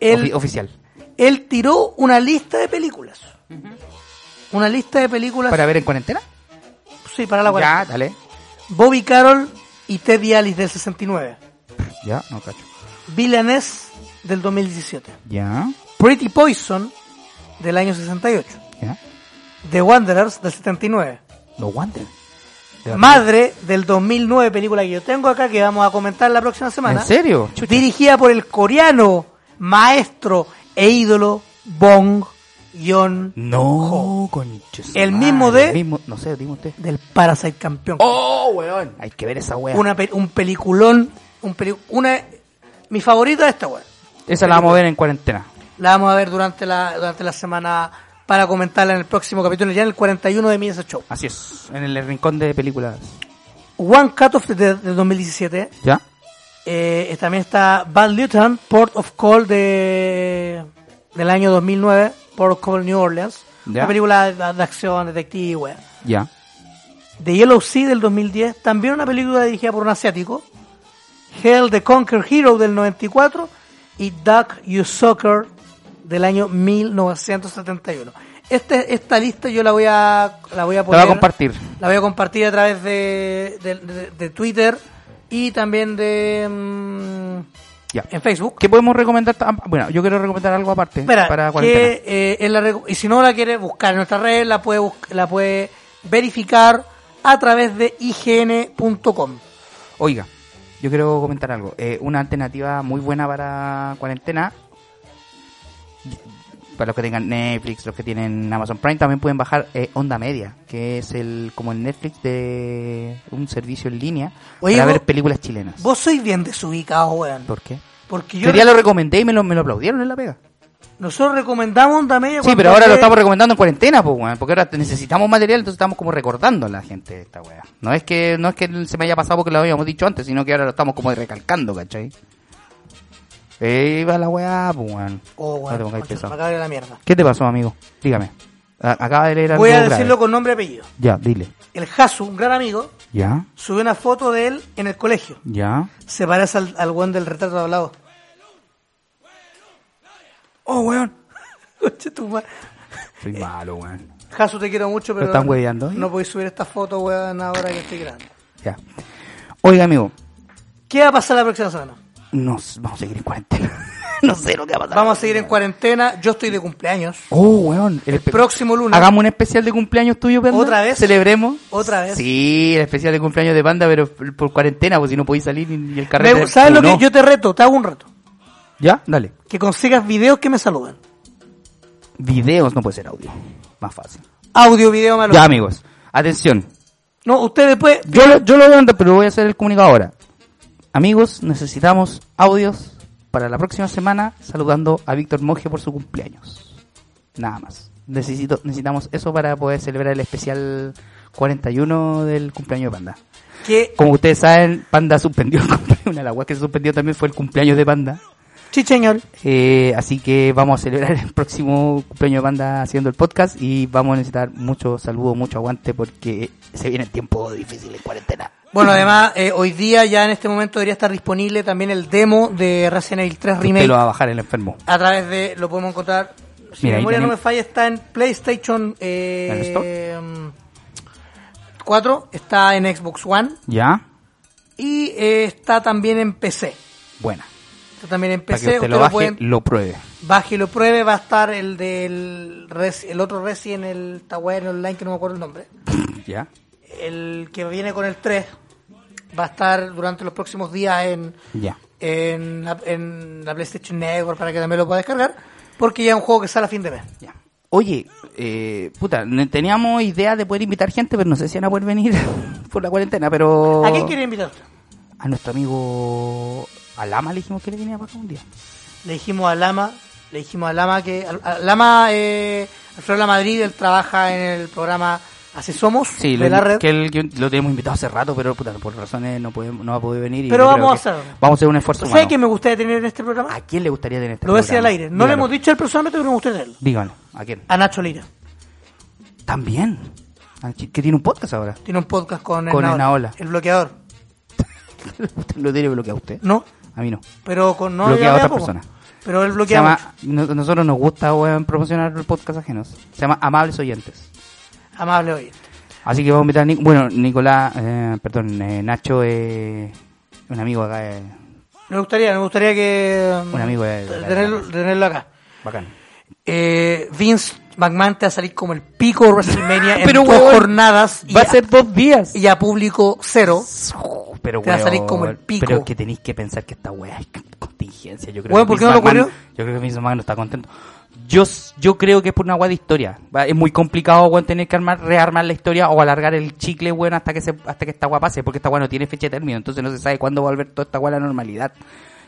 él,
Ofi- oficial.
él tiró una lista de películas. Una lista de películas.
¿Para ver en cuarentena?
sí, para la
Ya,
cuarentena.
dale.
Bobby Carroll y Teddy Alice del 69.
Ya, no cacho.
Villainess del 2017.
Ya,
Pretty Poison del año 68.
ya.
The Wanderers del 79.
Los Wander.
Madre del 2009, película que yo tengo acá que vamos a comentar la próxima semana.
¿En serio? Chucha.
Dirigida por el coreano, maestro e ídolo Bong Joon
No, conches.
El mismo de-
el mismo- no sé, dime usted.
del Parasite campeón.
Oh, weón. Hay que ver esa wea.
Una un peliculón, un peli- una mi favorita es esta weá.
Esa la vamos a ver en cuarentena.
La vamos a ver durante la durante la semana para comentarla en el próximo capítulo, ya en el 41 de Mies Show.
Así es, en el rincón de películas.
One Cut of the Dead del 2017.
¿Ya?
Eh, también está Bad Lieutenant, Port of Call de del año 2009, Port of Call New Orleans.
Ya.
Una película de, de acción, detective.
Ya.
The Yellow Sea del 2010, también una película dirigida por un asiático. Hell the Conquer Hero del 94 y Duck You Soccer del año 1971. Este, esta lista yo la voy a la voy a
La
poner
va a compartir.
la voy a compartir a través de, de, de- de Twitter y también de mm,
Ya.
en Facebook.
¿Qué podemos recomendar? Ah, Bueno, yo quiero recomendar algo aparte
Espera,
para cuarentena.
que, eh, la y si no la quiere buscar en nuestra red, la puede, la puede verificar a través de ign.com.
Oiga, yo quiero comentar algo. Eh, una alternativa muy buena para cuarentena. Para los que tengan Netflix, los que tienen Amazon Prime, también pueden bajar eh, Onda Media, que es el como el Netflix de un servicio en línea
Oye,
para
vos-
ver películas chilenas.
Vos sois bien desubicado, weón.
¿Por qué?
Porque yo
día lo recomendé y me lo, me lo aplaudieron en la pega.
nosotros recomendamos Onda Media.
Sí, pero ahora
es
lo estamos recomendando en cuarentena, pues, weón, porque ahora necesitamos material, entonces estamos como recordando a la gente de esta weá. No es que no es que se me haya pasado porque lo habíamos dicho antes, sino que ahora lo estamos como recalcando, ¿cachai? Eh, va la weá, pues, weón.
Oh,
No
weón,
te pongáis
concha,
pesado.
me acaba de ir a la mierda.
¿Qué te pasó, amigo? Dígame. A- acaba de leer algo
Voy a
grave.
decirlo con nombre y apellido.
Ya, dile.
El Hasu, un gran amigo,
Ya,
subió una foto de él en el colegio.
ya.
Se parece al, al weón del retrato hablado. Oh, weón. <laughs> Concha tu.
Soy malo, weón.
Hasu, te quiero mucho, pero.
están hueveando, ¿eh?
No podéis subir esta foto, weón, ahora que estoy grande.
Ya. Oiga, amigo,
¿Qué va a pasar la próxima semana?
Nos vamos a seguir en cuarentena. <laughs> no sé lo que va a pasar.
Vamos a seguir en cuarentena. Yo estoy de cumpleaños.
Oh, weón. El,
Próximo lunes.
Hagamos un especial de cumpleaños tuyo, Panda.
¿Otra vez?
Celebremos.
Otra vez.
Sí, el especial de cumpleaños de Panda, pero por cuarentena, pues si no podéis salir ni el carrete.
Me- ¿Sabes lo
no.
que yo te reto? Te hago un reto.
¿Ya? Dale.
Que consigas videos que me saluden.
Videos, no puede ser audio. Más fácil.
Audio, video, malo.
Ya, amigos. Atención.
No, usted después.
Yo lo, yo lo voy a andar, pero voy a hacer el comunicado ahora. Amigos, necesitamos audios para la próxima semana saludando a Víctor Monge por su cumpleaños. Nada más. Necesito, necesitamos eso para poder celebrar el especial 41 del cumpleaños de Panda.
Que
Como ustedes saben, Panda suspendió el <laughs> cumpleaños. Una de las que se suspendió también fue el cumpleaños de Panda.
Chicheñol.
Eh, así que vamos a celebrar el próximo cumpleaños de Panda haciendo el podcast y vamos a necesitar mucho saludo, mucho aguante porque se viene el tiempo difícil en cuarentena.
Bueno, además, eh, hoy día ya en este momento debería estar disponible también el demo de Resident Evil 3
Usted
Remake.
lo va a bajar el enfermo.
A través de, lo podemos encontrar, si
Mira,
mi memoria no me falla, está en PlayStation
¿En el
eh, 4, está en Xbox One
¿Ya?
y eh, está también en PC.
Buena.
Está también en
Para
PC,
que usted
usted
lo
lo
baje,
puede-
lo pruebe.
baje y lo pruebe, va a estar el del Resi- el otro Resident, el Tower Online, que no me acuerdo el nombre. <laughs>
¿Ya?
El que viene con el 3 va a estar durante los próximos días en, en, la, en la PlayStation Network para que también lo pueda descargar, porque ya es un juego que sale a fin de mes.
Ya. Oye, eh, puta, teníamos idea de poder invitar gente, pero no sé si van a poder venir <laughs> por la cuarentena, pero...
¿A quién quiere invitar usted?
a nuestro amigo Alama le dijimos que le venía para un día.
Le dijimos a Lama, le dijimos a Lama que a Lama eh, Alfredo La Madrid, él trabaja en el programa Así Somos
Sí,
de
lo,
la red.
que él- que lo tenemos invitado hace rato, pero puta, por razones no, puede, no va a poder venir. y
Pero vamos a
que
hacerlo.
Vamos a hacer un esfuerzo
¿Sabes quién me gustaría tener en este programa?
¿A quién le gustaría tener este
Lo voy a decir al
programa?
aire. No le hemos dicho a él personalmente, pero me gustaría tenerlo.
Dígalo, ¿a quién?
A Nacho Lira.
También. ¿A qui- ¿Que tiene un podcast ahora?
Tiene un podcast con,
Con
Esnaola,
Esnaola.
El bloqueador. <laughs>
¿Lo tiene bloqueado usted?
No,
A mí no.
pero con no
Bloquea a otra persona.
Pero él
Se
bloquea
llama,
mucho.
no- nosotros nos gusta weón, promocionar podcast ajenos. Se llama Amables Oyentes.
Amable hoy.
Así que vamos a invitar a Nic- Bueno, Nicolás, eh, perdón, eh, Nacho es un amigo acá, eh,
Me gustaría, me gustaría que
Un amigo de- de la-
tenerlo, tenerlo acá.
bacán.
Eh, Vince McMahon te va a salir como el pico de WrestleMania en <laughs>
Pero,
dos
weón,
jornadas y
Va a ser dos días.
y a público cero.
Pero,
Te va a salir como el pico.
Pero que tenéis que pensar que esta weá es contingencia. Yo creo
Weón,
que
¿por qué no lo
McMahon-? Yo creo que Vince McMahon no está contento. Yo, yo creo que es por una weá de historia. Es muy complicado, weón, tener que armar, rearmar la historia o alargar el chicle, weón, hasta que se, hasta que esta weá pase, porque esta weá no tiene fecha de término, entonces no se sabe cuándo va a volver toda esta weá a la normalidad.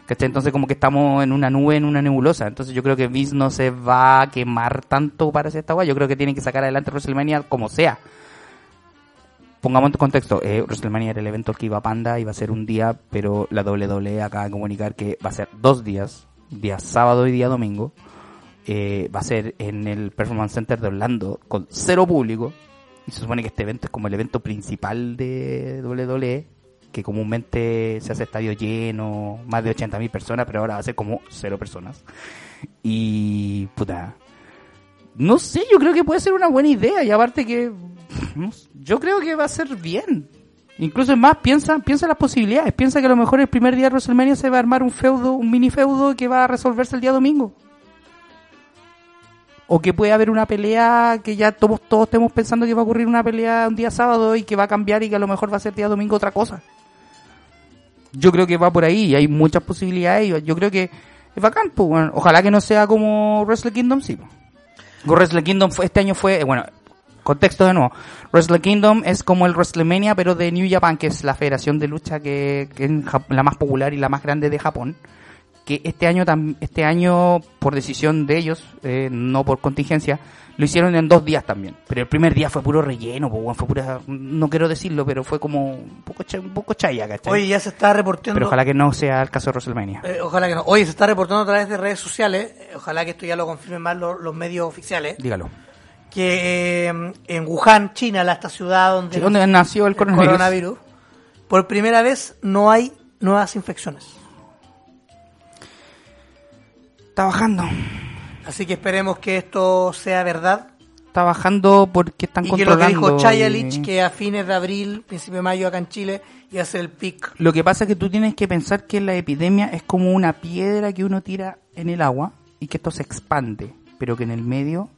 ¿Cachai? Entonces como que estamos en una nube, en una nebulosa. Entonces yo creo que Vince no se va a quemar tanto para hacer esta weá. Yo creo que tienen que sacar adelante WrestleMania como sea pongamos en contexto, eh, WrestleMania era el evento que iba Panda, iba a ser un día, pero la WWE acaba de comunicar que va a ser dos días, día sábado y día domingo. Eh, va a ser en el Performance Center de Orlando con cero público. Y se supone que este evento es como el evento principal de WWE, que comúnmente se hace estadio lleno, más de 80.000 personas, pero ahora va a ser como cero personas. Y puta, no sé, yo creo que puede ser una buena idea y aparte que yo creo que va a ser bien. Incluso es más, piensa, piensa en las posibilidades, piensa que a lo mejor el primer día de WrestleMania se va a armar un feudo, un mini feudo que va a resolverse el día domingo. O que puede haber una pelea que ya todos, todos estemos pensando que va a ocurrir una pelea un día sábado y que va a cambiar y que a lo mejor va a ser día domingo otra cosa. Yo creo que va por ahí y hay muchas posibilidades yo creo que es bacán, pues, bueno, ojalá que no sea como Wrestle Kingdom, sí. Wrestle Kingdom fue, este año fue, eh, bueno, contexto de nuevo. Wrestle Kingdom es como el WrestleMania, pero de New Japan, que es la federación de lucha que, es la más popular y la más grande de Japón. Que este año, este año por decisión de ellos, eh, no por contingencia, lo hicieron en dos días también. Pero el primer día fue puro relleno, fue pura, no quiero decirlo, pero fue como un poco, un poco chaya, ¿cachai?
Oye, ya se está reportando.
pero ojalá que no sea el caso de WrestleMania.
Eh, ojalá que no. Oye, se está reportando a través de redes sociales. eh, ojalá que esto ya lo confirmen más los, los medios oficiales.
Dígalo.
Que eh, en Wuhan, China, la esta ciudad donde,
Sí, ¿Dónde nació el
el
coronavirus?
coronavirus, por primera vez no hay nuevas infecciones.
Está bajando.
Así que esperemos que esto sea verdad.
Está bajando porque están
Y que lo que
controlando.
dijo Chayalich,
y-
que a fines de abril, principio de mayo acá en Chile, iba a ser el pic.
Lo que pasa es que tú tienes que pensar que la epidemia es como una piedra que uno tira en el agua y que esto se expande, pero que en el medio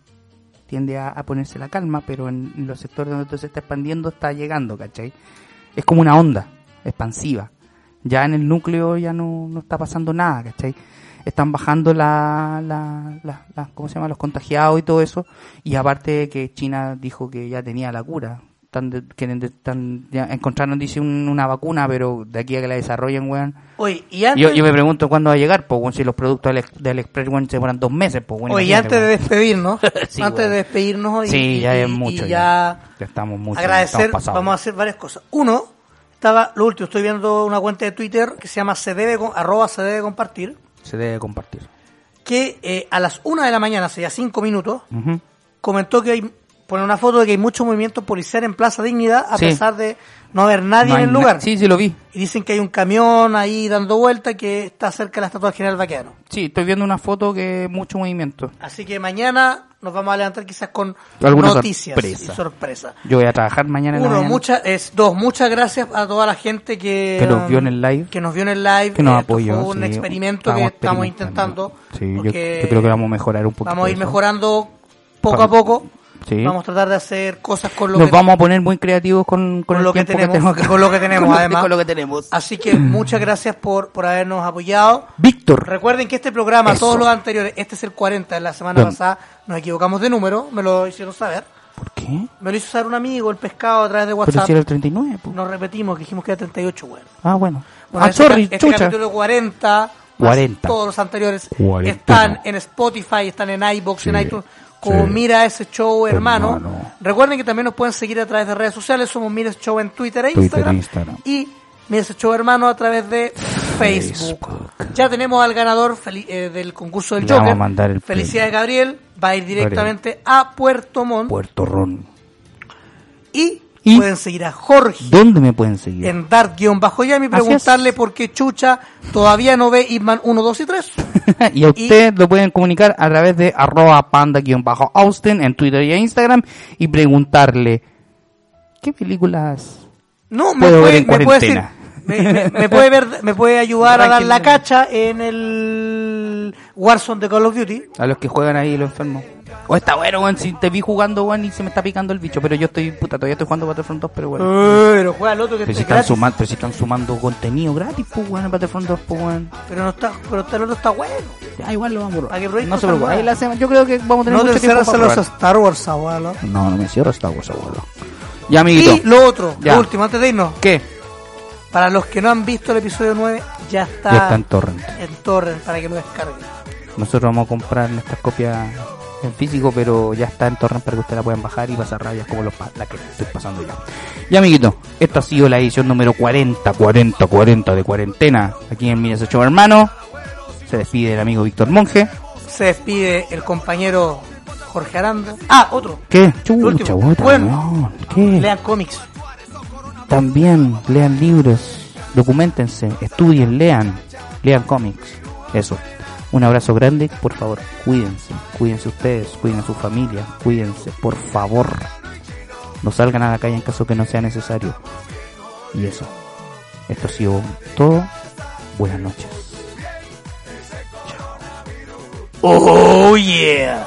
tiende a, a ponerse la calma, pero en, en los sectores donde esto se está expandiendo está llegando, ¿cachai? Es como una onda expansiva. Ya en el núcleo ya no, no está pasando nada, ¿cachai? Están bajando la, la, la, la- ¿cómo se llama? Los contagiados y todo eso. Y aparte que China dijo que ya tenía la cura. Están de- de- están- ya encontraron, dice, un- una vacuna, pero de aquí a que la desarrollen, weón.
Oye, y antes,
Yo, yo me pregunto cuándo va a llegar, pues, si los productos del, del Express, weón, se demoran dos meses, pues, weón.
oye, y antes de despedirnos, <laughs>
Sí,
antes
weón.
de despedirnos y,
Sí, ya
y-
es
y
mucho.
ya
Ya estamos mucho.
agradecer,
estamos pasados.
vamos a hacer varias cosas. Uno, estaba, lo último, estoy viendo una cuenta de Twitter que se llama se debe, con- arroba se debe compartir,
Se debe compartir.
que eh, a las una de la mañana, hace ya cinco minutos,
Ujú.
comentó que hay, pone una foto de que hay mucho movimiento policial en Plaza Dignidad, a
Sí.
pesar de no haber nadie
No
en el lugar.
Sí, sí, lo vi.
Y dicen que hay un camión ahí dando vuelta que está cerca de la estatua del general Vaqueano.
Sí, estoy viendo una foto que mucho movimiento.
Así que mañana nos vamos a levantar quizás con
Alguna
noticias
sorpresa.
y sorpresa.
Yo voy a trabajar mañana en la
Uno,
mañana.
muchas, es dos, muchas gracias a toda la gente que,
Que nos vio en el live.
que nos vio en el live,
que nos
Esto
apoyó.
Fue un
sí.
experimento que estamos intentando.
Sí, yo, yo creo que vamos a mejorar un poquito.
vamos a ir mejorando poco a poco.
Sí.
Vamos a tratar de hacer cosas con lo
Nos
que
vamos a poner muy creativos con, con,
con lo que tenemos,
acá.
con lo que tenemos, <laughs>
Con lo-
además.
Con lo que tenemos.
Así que muchas gracias por, por habernos apoyado.
Víctor.
Recuerden que este programa,
Eso.
todos los anteriores, este es el 40, la semana
Bien.
pasada nos equivocamos de número, me lo hicieron saber.
¿Por qué?
Me lo hizo saber un amigo, el pescado, a través de
Pero
WhatsApp.
si era el 39. po.
Nos repetimos, que dijimos que era 38, weón.
Ah, bueno.
Bueno,
Ah,
este,
sorry,
este
chucha.
capítulo 40, más
40.
todos los anteriores,
Cuarentena.
están en Spotify, están en iBox, en
Sí,
iTunes, como
sí.
Mira ese show, hermano.
Hermano.
Recuerden que también nos pueden seguir a través de redes sociales, somos Mira ese show en Twitter e
Twitter
Instagram.
Instagram.
Y Mira ese show, hermano, a través de Facebook.
Facebook.
Ya tenemos al ganador eh, del concurso del
Le vamos
Joker.
a mandar el
Felicidades, Gabriel. Va a ir directamente a Puerto Montt.
Puerto Ron.
y,
¿Y?
pueden seguir a Jorge
¿Dónde me pueden seguir?
en Dark-Yami,
Así
preguntarle por qué Chucha todavía no ve Hitman 1, 2 y 3. <laughs>
y a usted lo pueden comunicar a través de arroba panda-austin en Twitter y en Instagram y preguntarle ¿qué películas
No, me
Puedo ver
puede,
en
puede, decir-
cuarentena.
Me, me- me puede ver, me puede ayudar a dar la cacha en el Warzone de Call of Duty.
a los que juegan ahí los enfermos? O está bueno, weón, si te vi jugando, weón, y se me está picando el bicho, pero yo estoy, puta, todavía estoy jugando Battlefront 2, pero bueno.
Pero juega el otro que
Pero si,
está
están
gratis.
sumando, pero si están sumando contenido gratis, pues, weón, en Battlefront 2, pues, weón.
Pero no está, pero el otro está bueno.
Ya, igual lo vamos a probar. No se preocupe, ahí
nuevas.
la hacemos. Yo creo que vamos a tener
No
mucho tiempo para
a los. Star Wars, abuelo.
No, no me cierro Star Wars, abuelo. Ya, amiguito.
Y lo otro,
Ya.
lo último, antes de irnos.
¿Qué?
Para los que no han visto el episodio 9, ya está,
Ya está en torrent.
en torrent para que lo descarguen.
Nosotros vamos a comprar nuestras copias en físico, pero ya está en torrent para que ustedes la puedan bajar y pasar rabias como los la que estoy pasando ya. Ya, amiguito, esta ha sido la edición número 40, 40, 40 de cuarentena. Aquí en Minas Ocho Hermano. Se despide el amigo Víctor Monje.
Se despide el compañero Jorge Aranda. Ah, otro.
¿Qué? Chucha,
Bueno.
¿Qué?
Lean cómics.
También lean libros, documentense, estudien, lean, lean cómics. Eso. Un abrazo grande, por favor, cuídense, cuídense ustedes, cuiden a su familia, cuídense, por favor. No salgan a la calle en caso que no sea necesario. Y eso. Esto ha sido todo. Buenas noches.
Oh yeah.